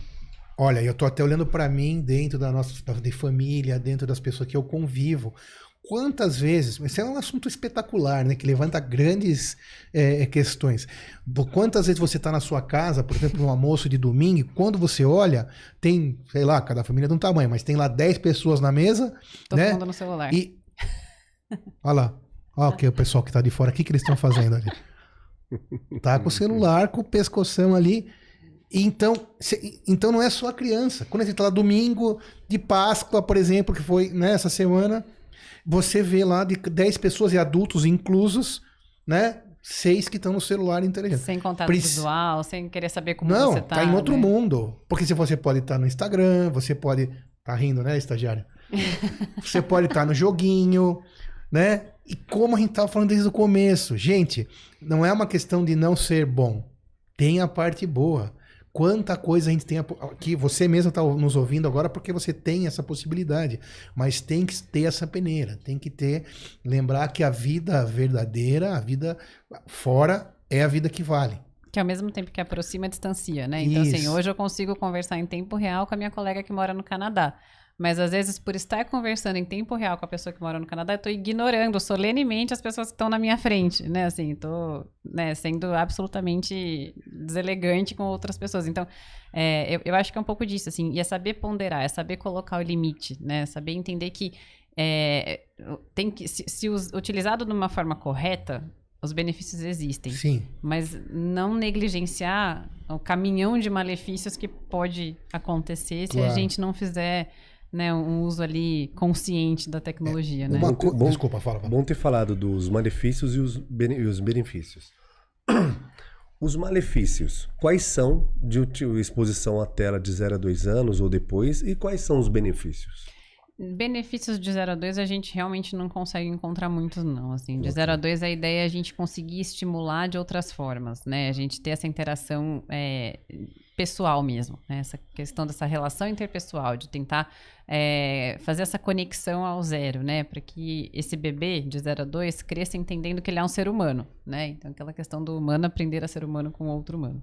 Olha, eu tô até olhando para mim dentro da nossa de família, dentro das pessoas que eu convivo. Quantas vezes, esse é um assunto espetacular, né? Que levanta grandes eh, questões. Bo- Quantas vezes você está na sua casa, por exemplo, no almoço de domingo, e quando você olha, tem, sei lá, cada família de um tamanho, mas tem lá 10 pessoas na mesa, Todo né? mundo no celular. E. [LAUGHS] Olha lá. Olha que o pessoal que tá de fora. O que, que eles estão fazendo ali? Tá com o celular, com o pescoção ali. Então, se- então não é só a criança. Quando a gente tá lá domingo de Páscoa, por exemplo, que foi nessa semana, você vê lá de 10 pessoas e adultos inclusos, né? Seis que estão no celular inteligente. Sem contato visual, sem querer saber como Não, você tá. tá em outro né? mundo. Porque se você pode estar no Instagram, você pode. Tá rindo, né, estagiário? [LAUGHS] você pode estar no joguinho, né? E como a gente tava falando desde o começo, gente, não é uma questão de não ser bom. Tem a parte boa. Quanta coisa a gente tem aqui, você mesmo está nos ouvindo agora porque você tem essa possibilidade, mas tem que ter essa peneira, tem que ter, lembrar que a vida verdadeira, a vida fora é a vida que vale. Que ao mesmo tempo que aproxima, distancia, né? Então, assim, Isso. hoje eu consigo conversar em tempo real com a minha colega que mora no Canadá. Mas às vezes, por estar conversando em tempo real com a pessoa que mora no Canadá, eu tô ignorando solenemente as pessoas que estão na minha frente, né? Assim, tô né, sendo absolutamente deselegante com outras pessoas. Então, é, eu, eu acho que é um pouco disso, assim. E é saber ponderar, é saber colocar o limite, né? Saber entender que é, tem que, se, se us- utilizado de uma forma correta, os benefícios existem Sim. mas não negligenciar o caminhão de malefícios que pode acontecer se a Claro. gente não fizer né, um uso ali consciente da tecnologia, né? Uma Bom, co- bom- Desculpa, fala. fala. Bom ter falado dos malefícios e os, bene- e os benefícios. [CLEARS THROAT] Os malefícios, quais são de exposição à tela de 0 a 2 anos ou depois e quais são os benefícios? Benefícios de 0 a 2 a gente realmente não consegue encontrar muitos, não. Assim, de 0 a 2 a ideia é a gente conseguir estimular de outras formas, né? A gente ter essa interação é, pessoal mesmo, né? Essa questão dessa relação interpessoal, de tentar é, fazer essa conexão ao zero, né? Para que esse bebê de 0 a 2 cresça entendendo que ele é um ser humano, né? Então, aquela questão do humano aprender a ser humano com outro humano.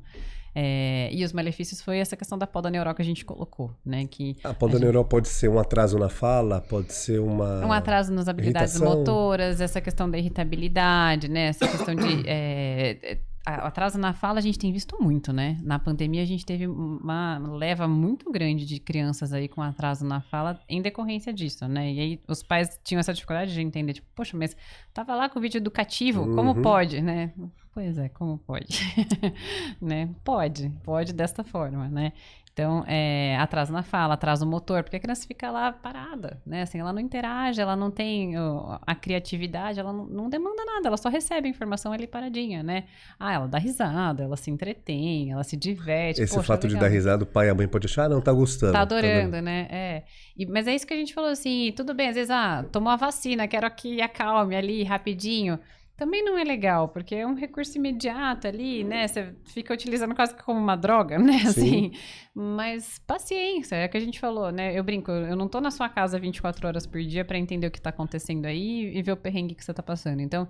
É, e os malefícios foi essa questão da poda neural que a gente colocou, né? Que A poda neural pode ser um atraso na fala, pode ser uma. um atraso nas habilidades irritação. motoras, essa questão da irritabilidade, né? Essa questão de. é, a- atraso na fala a gente tem visto muito, né? Na pandemia a gente teve uma leva muito grande de crianças aí com atraso na fala em decorrência disso, né? E aí os pais tinham essa dificuldade de entender, tipo, poxa, mas tava lá com o vídeo educativo, como Uhum. pode, né? Pois é, como pode? [LAUGHS] né? Pode, pode desta forma, né? Então, é, atraso na fala, atraso no motor, porque a criança fica lá parada, né? Assim, ela não interage, ela não tem ó, a criatividade, ela não, não, demanda nada, ela só recebe a informação ali paradinha, né? Ah, ela dá risada, ela se entretém, ela se diverte. Esse Poxa, fato de legal. dar risada, o pai e a mãe podem achar, ah, não, tá gostando. Tá vendo? adorando, né? É. E- mas é isso que a gente falou assim, tudo bem, às vezes, ah, tomou a vacina, quero que acalme ali rapidinho. Também não é legal, porque é um recurso imediato ali, né? Você fica utilizando quase que como uma droga, [LAUGHS] né? Assim. Mas paciência, é o que a gente falou, né? Eu brinco, eu não tô na sua casa 24 horas por dia pra entender o que tá acontecendo aí e ver o perrengue que você tá passando. Então,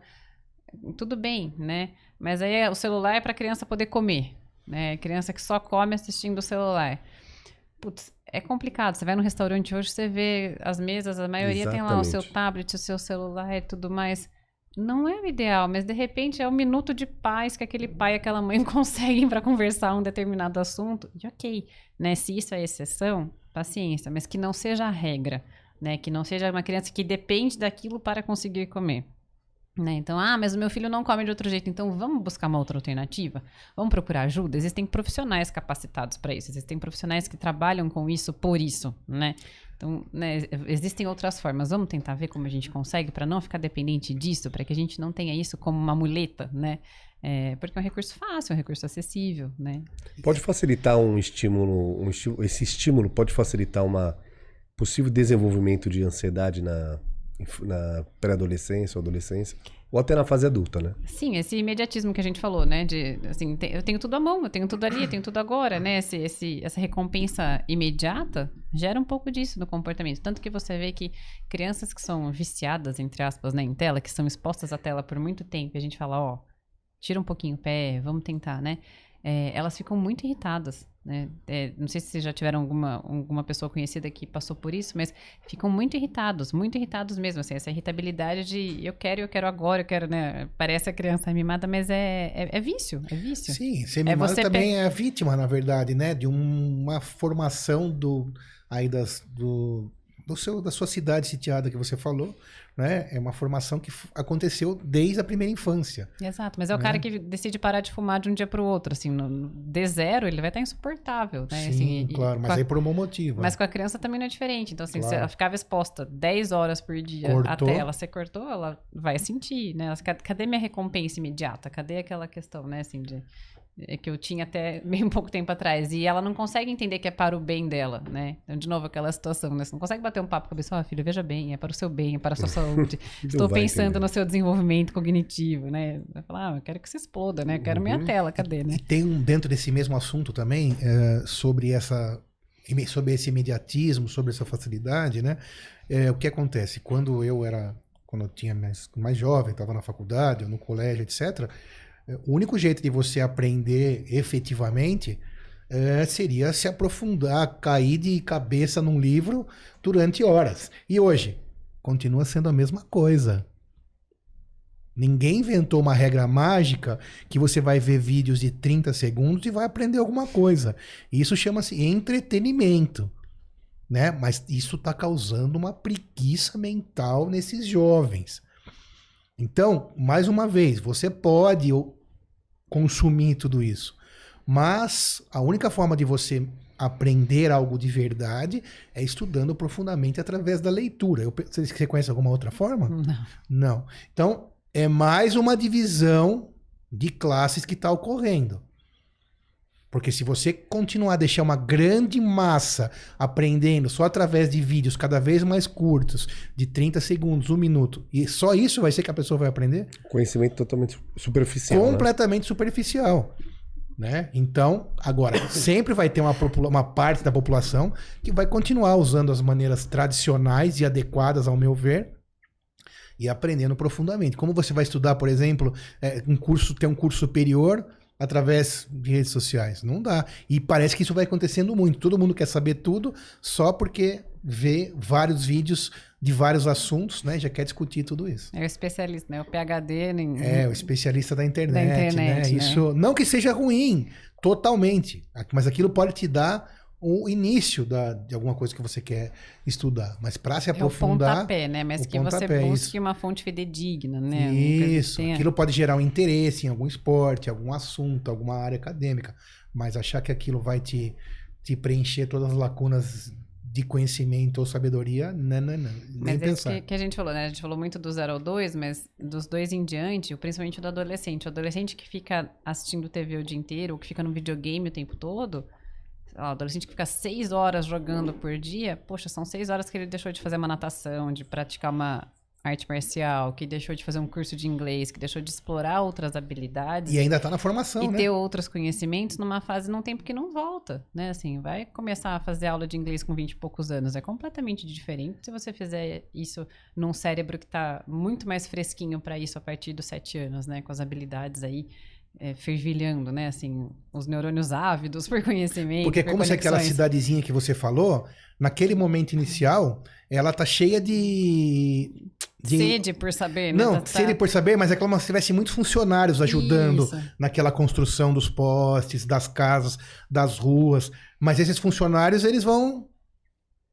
tudo bem, né? Mas aí o celular é pra criança poder comer, né? Criança que só come assistindo o celular. Putz, é complicado. Você vai no restaurante hoje, você vê as mesas, a maioria tem lá o seu Exatamente. tablet, o seu celular e tudo mais. Não é o ideal, mas de repente é o minuto de paz que aquele pai e aquela mãe [LAUGHS] conseguem para conversar um determinado assunto. E ok, né? Se isso é exceção, paciência, mas que não seja a regra, né? Que não seja uma criança que depende daquilo para conseguir comer. Né? Então, ah, mas o meu filho não come de outro jeito, então vamos buscar uma outra alternativa? Vamos procurar ajuda? Existem profissionais capacitados para isso, existem profissionais que trabalham com isso por isso, né? Então, né, existem outras formas. Vamos tentar ver como a gente consegue para não ficar dependente disso, para que a gente não tenha isso como uma muleta, né? É, porque é um recurso fácil, é um recurso acessível, né? Pode facilitar um estímulo, um estímulo, esse estímulo pode facilitar uma possível desenvolvimento de ansiedade na, na pré-adolescência ou adolescência, ou até na fase adulta, né? Sim, esse imediatismo que a gente falou, né? De, assim, eu tenho tudo à mão, eu tenho tudo ali, eu tenho tudo agora, né? Esse, esse, essa recompensa imediata gera um pouco disso no comportamento. Tanto que você vê que crianças que são viciadas, entre aspas, né, em tela, que são expostas à tela por muito tempo, a gente fala, ó, tira um pouquinho o pé, vamos tentar, né? É, elas ficam muito irritadas, né? É, não sei se vocês já tiveram alguma, alguma pessoa conhecida que passou por isso, mas ficam muito irritados, muito irritados mesmo, assim, essa irritabilidade de eu quero, eu quero agora, eu quero, né? Parece a criança mimada, mas é, é, é vício, é vício. Sim, ser mimado você também é vítima, na verdade, né? De um- uma formação do aí das, do, do seu, da sua cidade sitiada que você falou, né? É uma formação que aconteceu desde a primeira infância. Exato, mas é o Né? cara que decide parar de fumar de um dia pro outro, assim, no, no D zero ele vai estar insuportável, né? Sim, assim, e- claro, com mas a- aí por um bom motivo. Mas né? com a criança também não é diferente. Então, assim, se Claro. ela ficava exposta 10 horas por dia Cortou. à tela, você cortou, ela vai sentir, né? Ela, "Cad- Cadê minha recompensa imediata? Cadê aquela questão, né, assim, de... é que eu tinha até [LAUGHS] um pouco tempo atrás. E ela não consegue entender que é para o bem dela, né? Então, de novo, aquela situação, né? Você não consegue bater um papo com a pessoa, ah, filho, veja bem, é para o seu bem, é para a sua [LAUGHS] saúde. Estou pensando entender. no seu desenvolvimento cognitivo, né? Vai falar, ah, eu quero que você exploda, né? Eu quero minha Uhum. tela, cadê, né? E tem um dentro desse mesmo assunto também é, sobre essa sobre esse imediatismo, sobre essa facilidade, né? É, o que acontece quando eu era quando eu tinha mais, mais jovem, estava na faculdade ou no colégio, etc. é, O único jeito de você aprender efetivamente é, seria se aprofundar, cair de cabeça num livro durante horas. E hoje continua sendo a mesma coisa. Ninguém inventou uma regra mágica que você vai ver vídeos de 30 segundos e vai aprender alguma coisa. Isso chama-se entretenimento. Né? Mas isso está causando uma preguiça mental nesses jovens. Então, mais uma vez, você pode consumir tudo isso, mas a única forma de você aprender algo de verdade é estudando profundamente através da leitura. Eu, você conhece alguma outra forma? Não. Não. Então, é mais uma divisão de classes que está ocorrendo. Porque se você continuar a deixar uma grande massa aprendendo só através de vídeos cada vez mais curtos, de 30 segundos, um minuto, e só isso vai ser que a pessoa vai aprender? Conhecimento totalmente superficial. né? completamente superficial. Né? Então, agora, [COUGHS] sempre vai ter uma, uma parte da população que vai continuar usando as maneiras tradicionais e adequadas, ao meu ver, e aprendendo profundamente. Como você vai estudar, por exemplo, é, um curso, ter um curso superior através de redes sociais? Não dá. E parece que isso vai acontecendo muito. Todo mundo quer saber tudo só porque vê vários vídeos de vários assuntos, né? Já quer discutir tudo isso. É o especialista, né? O PHD em... É, o especialista da internet, Da internet, né? né? Isso, não que seja ruim, totalmente, mas aquilo pode te dar o início da, de alguma coisa que você quer estudar. Mas para se É o aprofundar, pontapé, né? Mas que você pontapé, busque isso. uma fonte fidedigna, né? Isso, tenha- aquilo pode gerar um interesse em algum esporte, algum assunto, alguma área acadêmica, mas achar que aquilo vai te te preencher todas as lacunas de conhecimento ou sabedoria, não, não, não. Nem Mas é isso pensar. que, que a gente falou, né? A gente falou muito do 0 ao 2, mas dos dois em diante, principalmente do adolescente. O adolescente que fica assistindo TV o dia inteiro, ou que fica no videogame o tempo todo, lá, o adolescente que fica seis horas jogando por dia, poxa, são seis horas que ele deixou de fazer uma natação, de praticar uma arte marcial, que deixou de fazer um curso de inglês, que deixou de explorar outras habilidades. E ainda tá na formação, e né? ter outros conhecimentos numa fase num tempo que não volta, né? Assim, vai começar a fazer aula de inglês com 20 e poucos anos. É completamente diferente se você fizer isso num cérebro que tá muito mais fresquinho para isso a partir dos 7 anos, né? Com as habilidades aí é, fervilhando, né? Assim, os neurônios ávidos [LAUGHS] por conhecimento. Porque por como se aquela conexões. cidadezinha que você falou, naquele momento inicial, ela tá cheia de... de... Sede por saber, né? Não, Tá- tá- sede por saber, mas é como se tivesse muitos funcionários ajudando Isso. naquela construção dos postes, das casas, das ruas. Mas esses funcionários, eles vão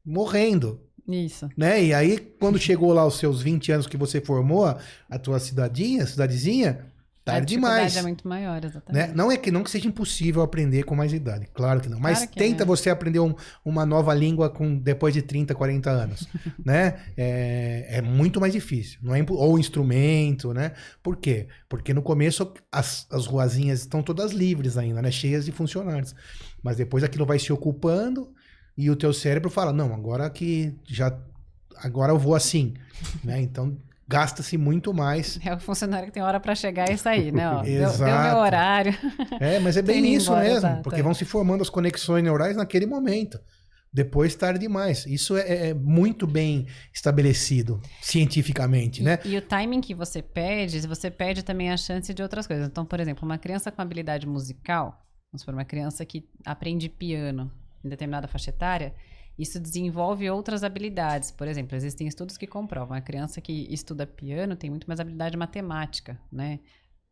morrendo, Isso. né? E aí, quando chegou lá os seus 20 anos que você formou a, tua cidadinha, cidadezinha, tarde dificuldade demais. é muito maior, Né? exatamente. Não é que não que seja impossível aprender com mais idade, claro que não. Mas Claro que tenta é. você aprender um- uma nova língua com depois de 30, 40 anos, [LAUGHS] né? É, é muito mais difícil, não é ou instrumento, né? Por quê? Porque no começo as, as ruazinhas estão todas livres ainda, né? Cheias de funcionários. Mas depois aquilo vai se ocupando e o teu cérebro fala: "Não, agora que já agora eu vou assim", né? Então gasta-se muito mais É o funcionário que tem hora para chegar e sair, né? Ó, [LAUGHS] deu, deu Exato. meu horário. É, mas é [LAUGHS] bem isso embora, mesmo, exato, porque é. vão se formando as conexões neurais naquele momento. Depois tarde demais. Isso é, é muito bem estabelecido cientificamente, né? E o timing que você perde, você perde também a chance de outras coisas. Então, por exemplo, uma criança com habilidade musical, vamos supor, uma criança que aprende piano em determinada faixa etária, isso desenvolve outras habilidades. Por exemplo, existem estudos que comprovam a criança que estuda piano tem muito mais habilidade matemática, né?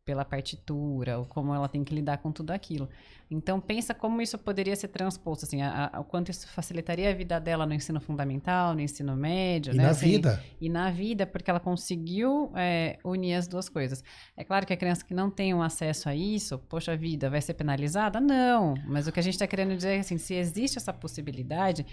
Pela partitura, ou como ela tem que lidar com tudo aquilo. Então, pensa como isso poderia ser transposto, assim, a- a- o quanto isso facilitaria a vida dela no ensino fundamental, no ensino médio, E né? na assim, vida. e na vida, porque ela conseguiu é, unir as duas coisas. É claro que a criança que não tem um acesso a isso, poxa vida, vai ser penalizada? Não. Mas o que a gente está querendo dizer é assim, se existe essa possibilidade,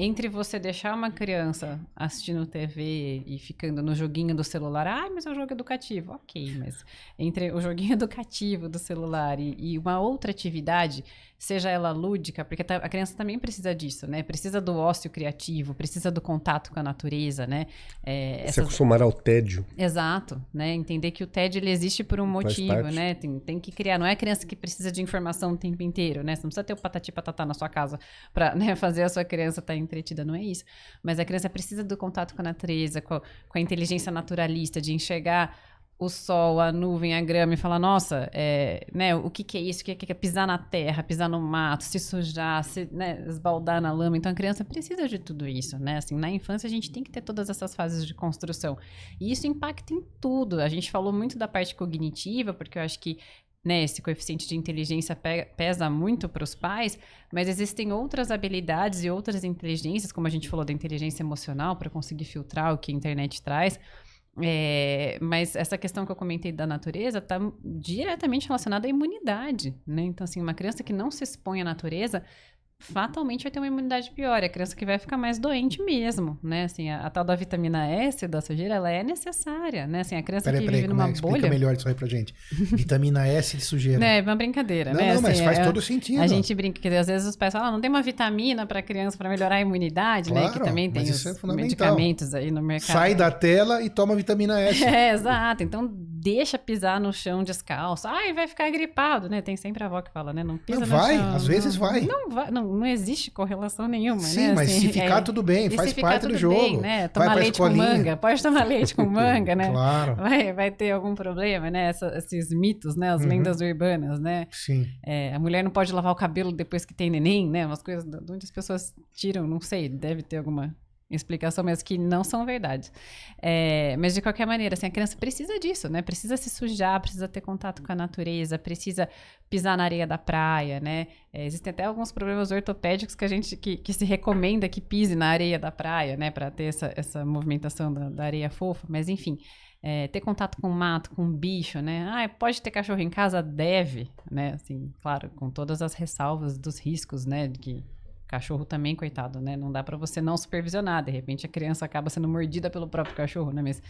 entre você deixar uma criança assistindo TV e ficando no joguinho do celular, ah, mas é um jogo educativo. Ok, mas entre o joguinho [LAUGHS] educativo do celular e, e uma outra atividade, seja ela lúdica, porque tá- a criança também precisa disso, né? Precisa do ócio criativo, precisa do contato com a natureza, né? É, Se essas- acostumar ao tédio. Exato, né? Entender que o TED ele existe por um motivo, né? Tem, tem que criar, não é a criança que precisa de informação o tempo inteiro, né? Você não precisa ter o patati patatá na sua casa para [LAUGHS] fazer a sua criança estar entretida, não é isso. Mas a criança precisa do contato com a natureza, com a, com a inteligência naturalista, de enxergar o sol, a nuvem, a grama e falar, nossa, é, né, o que, que é isso? O que, que é pisar na terra, pisar no mato, se sujar, se né, esbaldar na lama? Então a criança precisa de tudo isso, né? Assim, na infância a gente tem que ter todas essas fases de construção. E isso impacta em tudo. A gente falou muito da parte cognitiva, porque eu acho que né, esse coeficiente de inteligência pe- pesa muito para os pais, mas existem outras habilidades e outras inteligências, como a gente falou da inteligência emocional, para conseguir filtrar o que a internet traz. É, mas essa questão que eu comentei da natureza está diretamente relacionada à imunidade, né? Então, assim, uma criança que não se expõe à natureza fatalmente vai ter uma imunidade pior. É a criança que vai ficar mais doente mesmo, né? Assim, a, a tal da vitamina S da sujeira, ela é necessária, né? Assim, a criança Peraí, que peraí, vive como numa é? explica bolha... melhor isso aí pra gente. Vitamina S de sujeira. Né, é uma brincadeira, não, né? não, mas Assim, faz é- todo sentido. A gente brinca que às vezes os pais falam, ah, não tem uma vitamina para criança para melhorar a imunidade, né? Que Claro, também tem mas os é medicamentos aí no mercado. Sai da tela e toma vitamina S. [LAUGHS] É, exato. Então deixa pisar no chão descalço. Ai, vai ficar gripado, né? Tem sempre a avó que fala, né? Não pisa Não, no vai, chão. às vezes não, vai. Não vai, não, não existe correlação nenhuma, Sim, né? mas Assim, se ficar é, tudo bem, faz se ficar parte do jogo. bem, né? Vai Tomar leite com manga, [LAUGHS] pode tomar leite com [LAUGHS] manga, né? Claro, Vai, vai ter algum problema, né? Essa- esses mitos, né? As Uhum. lendas urbanas, né? sim. É, a mulher não pode lavar o cabelo depois que tem neném, né? Umas coisas de onde as pessoas tiram, não sei, deve ter alguma explicação, mas que não são verdade. É, mas de qualquer maneira, assim, a criança precisa disso, né? Precisa se sujar, precisa ter contato com a natureza, precisa pisar na areia da praia, né? É, existem até alguns problemas ortopédicos que a gente que, que se recomenda que pise na areia da praia, né? Para ter essa, essa movimentação da, da areia fofa, mas enfim. é, ter contato com mato, com bicho, né? Ah, pode ter cachorro em casa? Deve, né? Assim, claro, com todas as ressalvas dos riscos, né? Que Cachorro também, coitado, né? Não dá para você não supervisionar. De repente a criança acaba sendo mordida pelo próprio cachorro, né? Mas,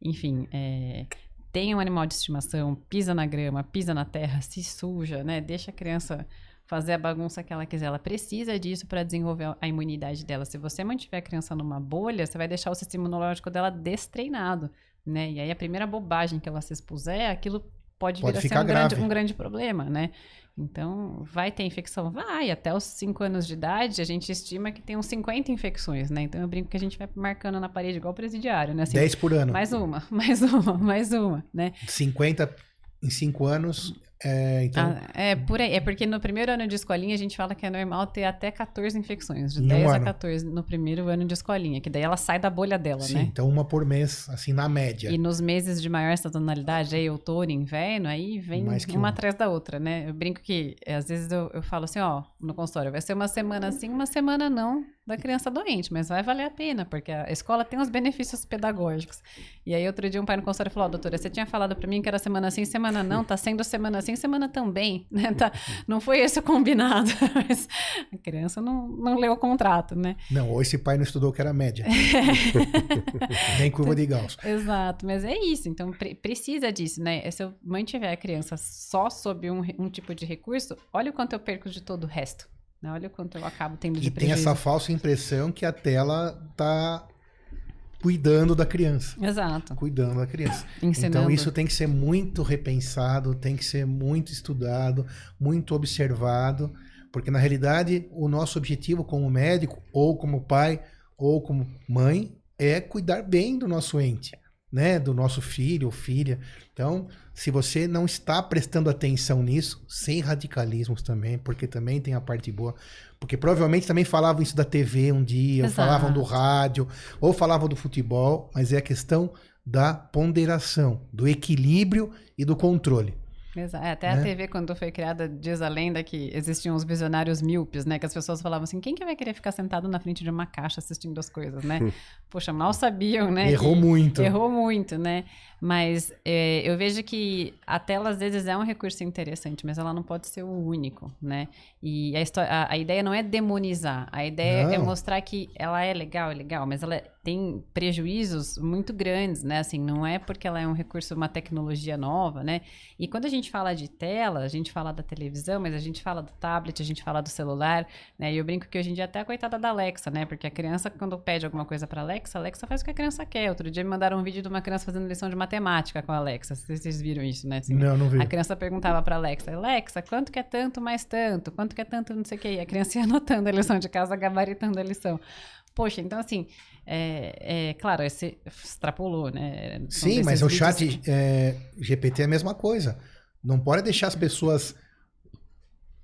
enfim, é, tem um animal de estimação, pisa na grama, pisa na terra, se suja, né? Deixa a criança fazer a bagunça que ela quiser. Ela precisa disso para desenvolver a imunidade dela. Se você mantiver a criança numa bolha, você vai deixar o sistema imunológico dela destreinado, né? E aí a primeira bobagem que ela se expuser, aquilo pode, Pode vir a ser um grande, um grande problema, né? Então, vai ter infecção? Vai. Até os 5 anos de idade, a gente estima que tem uns 50 infecções, né? Então, eu brinco que a gente vai marcando na parede igual presidiário, né? Assim, 10 por ano. mais uma, [LAUGHS] mais uma, mais uma, né? 50 em 5 anos. É, então, Ah, é por aí. É porque no primeiro ano de escolinha a gente fala que é normal ter até 14 infecções, de um 10 a ano. 14 no primeiro ano de escolinha, que daí ela sai da bolha dela, sim, né? então uma por mês, assim, na média. E nos meses de maior sazonalidade, aí outono, inverno, aí vem uma atrás da outra, né? Eu brinco que, eh, às vezes eu, eu falo assim, ó, no consultório, vai ser uma semana assim, uma semana não da criança doente, mas vai valer a pena, porque a escola tem os benefícios pedagógicos. E aí outro dia um pai no consultório falou, ó, doutora, você tinha falado pra mim que era semana sim, semana não, tá sendo semana sim, semana também, [LAUGHS] né? Tá, não foi esse o combinado, [LAUGHS] mas a criança não, não leu o contrato, né? Não, ou esse pai não estudou que era média. [LAUGHS] Nem curva de Gauss. Exato, mas é isso. Então pre- precisa disso, né? Se eu mantiver a criança só sob um, um tipo de recurso, olha o quanto eu perco de todo o resto. Né? Olha o quanto eu acabo tendo de E tem prejuízo. essa falsa impressão que a tela tá cuidando da criança. Exato. Cuidando da criança. Ensinando. Então isso tem que ser muito repensado, tem que ser muito estudado, muito observado, porque na realidade o nosso objetivo como médico, ou como pai, ou como mãe, é cuidar bem do nosso ente, né? Do nosso filho ou filha. Então, se você não está prestando atenção nisso, sem radicalismos também, porque também tem a parte boa, porque provavelmente também falavam isso da TV um dia, falavam do rádio, ou falavam do futebol, mas é a questão da ponderação, do equilíbrio e do controle. Exato. É, Até né? a TV, quando foi criada, diz a lenda que existiam os visionários míopes, né? Que as pessoas falavam assim, quem que vai querer ficar sentado na frente de uma caixa assistindo as coisas, né? [LAUGHS] Poxa, mal sabiam, né? Errou muito. Errou muito, né? Mas é, eu vejo que a tela, às vezes, é um recurso interessante, mas ela não pode ser o único, né? E a, histó- a, a ideia não é demonizar, a ideia é Não. mostrar que ela é legal, é legal, mas ela tem prejuízos muito grandes, né? Assim, não é porque ela é um recurso, uma tecnologia nova, né? E quando a gente fala de tela, a gente fala da televisão, mas a gente fala do tablet, a gente fala do celular, né? E eu brinco que hoje em dia até a coitada da Alexa, né? Porque a criança, quando pede alguma coisa pra Alexa, a Alexa faz o que a criança quer. Outro dia me mandaram um vídeo de uma criança fazendo lição de matemática com a Alexa. Vocês vocês viram isso, né? Assim, Não, não vi. a criança perguntava pra Alexa, Alexa, quanto que é tanto mais tanto? Quanto que é tanto não sei o quê? E a criança ia anotando a lição de casa, gabaritando a lição. Poxa, então assim, é, é, claro, esse extrapolou, né? São Sim, mas o chat é, GPT é a mesma coisa. Não pode deixar as pessoas,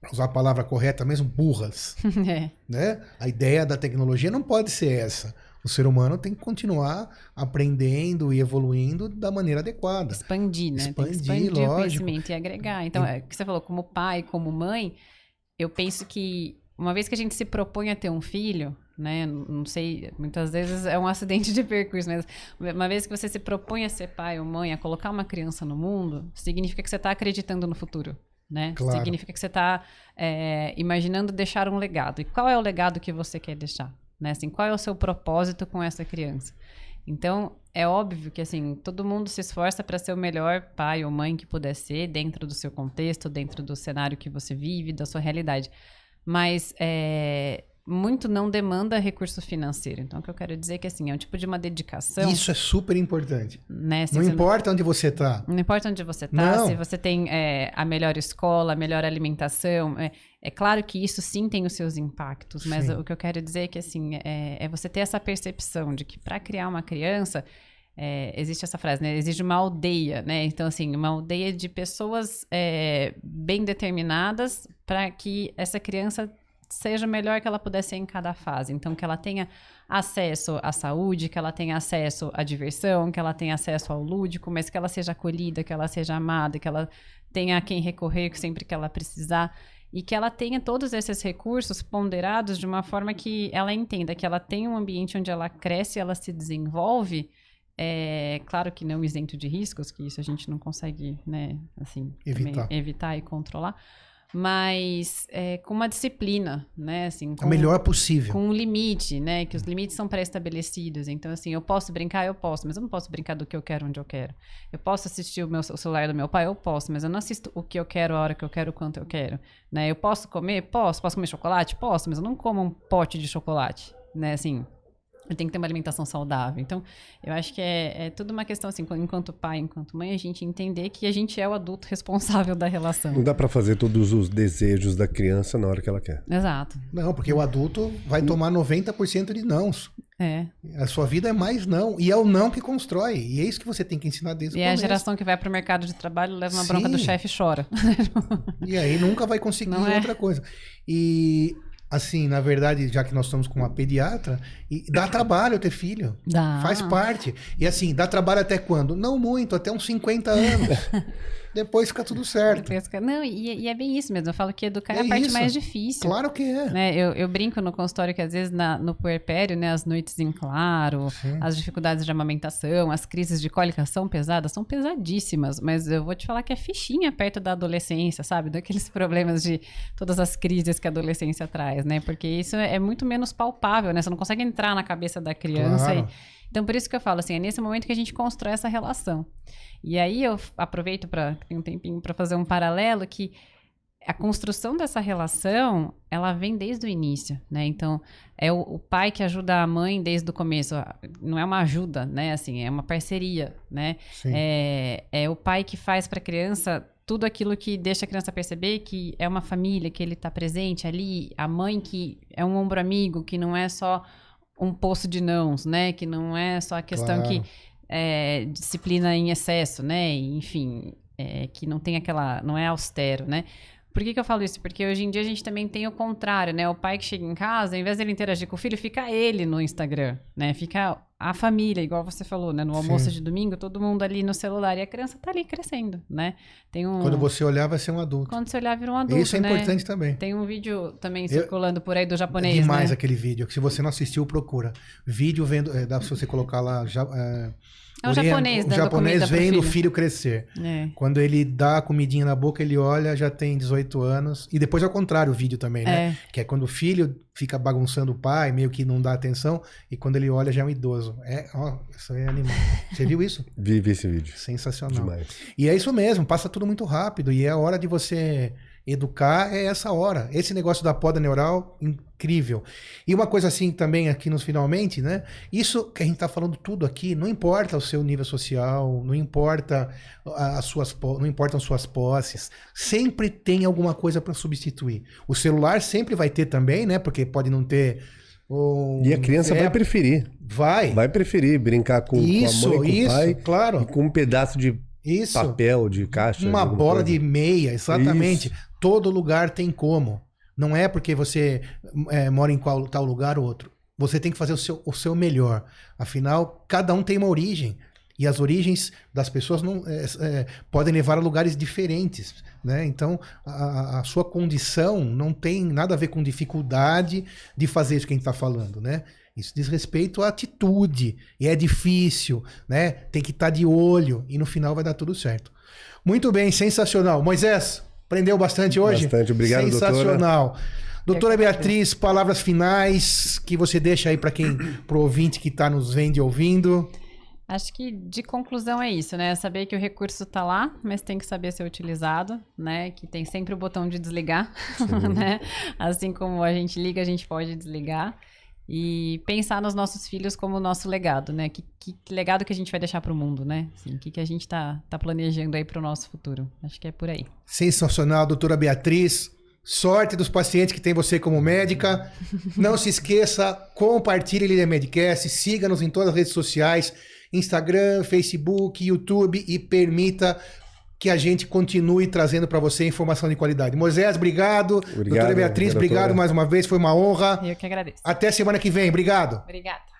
pra usar a palavra correta mesmo, burras. [LAUGHS] é. né? A ideia da tecnologia não pode ser essa. O ser humano tem que continuar aprendendo e evoluindo da maneira adequada. expandir, né? Expandir, expandir o lógico. conhecimento e agregar. Então, é o que você falou, como pai, como mãe, eu penso que uma vez que a gente se propõe a ter um filho, né? Não sei, muitas vezes é um acidente de percurso, mas uma vez que você se propõe a ser pai ou mãe, a colocar uma criança no mundo, significa que você está acreditando no futuro. Né? Claro. Significa que você está imaginando deixar um legado. E qual é o legado que você quer deixar? Né? Assim, qual é o seu propósito com essa criança? Então, é óbvio que assim, todo mundo se esforça para ser o melhor pai ou mãe que puder ser, dentro do seu contexto, dentro do cenário que você vive, da sua realidade. Mas é, muito não demanda recurso financeiro. Então, o que eu quero dizer é que assim, é um tipo de uma dedicação. Isso é super importante. Né? Não importa onde você está. não importa onde você está, Não. se você tem é, a melhor escola, a melhor alimentação. É, é claro que isso sim tem os seus impactos, mas Sim. o que eu quero dizer é que assim, é, é você ter essa percepção de que para criar uma criança. é, existe essa frase, né? Existe uma aldeia, né? Então, assim, uma aldeia de pessoas é, bem determinadas para que essa criança seja o melhor que ela puder ser em cada fase. Então, que ela tenha acesso à saúde, que ela tenha acesso à diversão, que ela tenha acesso ao lúdico, mas que ela seja acolhida, que ela seja amada, que ela tenha a quem recorrer sempre que ela precisar. E que ela tenha todos esses recursos ponderados de uma forma que ela entenda que ela tem um ambiente onde ela cresce, ela se desenvolve. É, claro que não isento de riscos, que isso a gente não consegue, né, assim, Evitar. evitar e controlar. Mas é, com uma disciplina, né? Assim, com, O melhor possível. com um limite, né? Que os limites são pré-estabelecidos. Então, assim, eu posso brincar, eu posso, mas eu não posso brincar do que eu quero, onde eu quero. Eu posso assistir o meu o celular do meu pai, eu posso, mas eu não assisto o que eu quero, a hora que eu quero, o quanto eu quero. Né? Eu posso comer? Posso. Posso comer chocolate? Posso, mas eu não como um pote de chocolate, né? Assim, eu tenho que ter uma alimentação saudável. Então, eu acho que é, é tudo uma questão, assim, enquanto pai, enquanto mãe, a gente entender que a gente é o adulto [LAUGHS] responsável da relação. Não dá pra fazer todos os desejos da criança na hora que ela quer. Exato. Não, porque o adulto vai tomar 90% de nãos. É. A sua vida é mais não. E é o não que constrói. E é isso que você tem que ensinar desde E o é a começo. geração que vai pro mercado de trabalho, leva uma bronca do Sim. chefe e chora. E aí nunca vai conseguir Não é? outra coisa. E assim, na verdade, já que nós estamos com uma pediatra, e dá trabalho ter filho. Dá. Faz parte. E assim, dá trabalho até quando? Não muito, até uns 50 anos. [LAUGHS] Depois fica tudo certo. Não, e, e é bem isso mesmo. Eu falo que educar é, É a parte isso. mais difícil. Claro que é. Né? Eu, eu brinco no consultório que às vezes na- no puerpério, né, as noites em claro, Sim. as dificuldades de amamentação, as crises de cólica são pesadas, são pesadíssimas, mas eu vou te falar que é fichinha perto da adolescência, sabe? Daqueles [LAUGHS] problemas de todas as crises que a adolescência traz, né? Porque isso é muito menos palpável, né? Você não consegue entrar na cabeça da criança Claro. e então, por isso que eu falo assim, é nesse momento que a gente constrói essa relação. E aí eu aproveito para tem um tempinho para fazer um paralelo que a construção dessa relação, ela vem desde o início, né? Então, é o, o pai que ajuda a mãe desde o começo. Não é uma ajuda, né? Assim, é uma parceria, né? É, é o pai que faz para a criança tudo aquilo que deixa a criança perceber que é uma família, que ele está presente ali. A mãe que é um ombro amigo, que não é só um poço de nãos, né? Que não é só a questão Claro. que é, disciplina em excesso, né? Enfim, é, que não tem aquela, não é austero, né? Por que, que eu falo isso? Porque hoje em dia a gente também tem o contrário, né? O pai que chega em casa, ao invés dele interagir com o filho, fica ele no Instagram, né? Fica a família, igual você falou, né? No almoço Sim. de domingo, todo mundo ali no celular e a criança tá ali crescendo, né? Tem um... Quando você olhar, vai ser um adulto. Quando você olhar, vira um adulto, Isso é né? importante também. Tem um vídeo também circulando por aí do japonês, é demais né? aquele vídeo. que Se você não assistiu, procura. Vídeo vendo. é, dá pra você colocar lá. Já, é, É o orient- japonês O japonês vendo o filho. crescer. É. Quando ele dá a comidinha na boca, ele olha, já tem 18 anos. E depois ao contrário o vídeo também, né? É. Que é quando o filho fica bagunçando o pai, meio que não dá atenção, e quando ele olha já é um idoso. É, ó, isso aí é animal. Você viu isso? [LAUGHS] Vive esse vídeo. Sensacional. Demais. E é isso mesmo, passa tudo muito rápido. E é a hora de você educar, é essa hora. Esse negócio da poda neural, incrível. E uma coisa assim também aqui nos finalmente, né? Isso que a gente tá falando tudo aqui, não importa o seu nível social, não importa as suas, não importam suas posses, sempre tem alguma coisa para substituir. O celular sempre vai ter também, né? Porque pode não ter. um- E a criança é, vai preferir. vai. Vai preferir brincar com, Isso, com a mãe, com isso, o pai claro. e com um pedaço de Isso. papel, de caixa. Uma alguma bola coisa. de meia, exatamente. Todo lugar tem como. Não é porque você é, mora em qual tal lugar ou outro. Você tem que fazer o seu, o seu melhor. Afinal, cada um tem uma origem. E as origens das pessoas não, é, é, podem levar a lugares diferentes. Né? Então, a, a sua condição não tem nada a ver com dificuldade de fazer isso que a gente está falando. Né? Isso diz respeito à atitude. E é difícil. Né? Tem que estar de olho. E no final vai dar tudo certo. Muito bem, sensacional. Moisés, aprendeu bastante hoje? Bastante, obrigado, doutora. Sensacional. Doutora Beatriz, palavras finais que você deixa aí para quem, pro ouvinte que está nos vendo e ouvindo. Acho que de conclusão é isso, né? Saber que o recurso tá lá, mas tem que saber ser utilizado, né? Que tem sempre o botão de desligar, [LAUGHS] né? Assim como a gente liga, a gente pode desligar. E pensar nos nossos filhos como nosso legado, né? Que, que, que legado que a gente vai deixar para o mundo, né? Assim, o que, que a gente tá, tá planejando aí para o nosso futuro. Acho que é por aí. Sensacional, doutora Beatriz. Sorte dos pacientes que tem você como médica. Não se esqueça, compartilhe Líder Medcast, siga-nos em todas as redes sociais, Instagram, Facebook, YouTube e permita que a gente continue trazendo para você informação de qualidade. Moisés, obrigado. Obrigado, doutora Beatriz, doutora. obrigado mais uma vez, foi uma honra. Eu que agradeço. Até semana que vem, obrigado. Obrigada.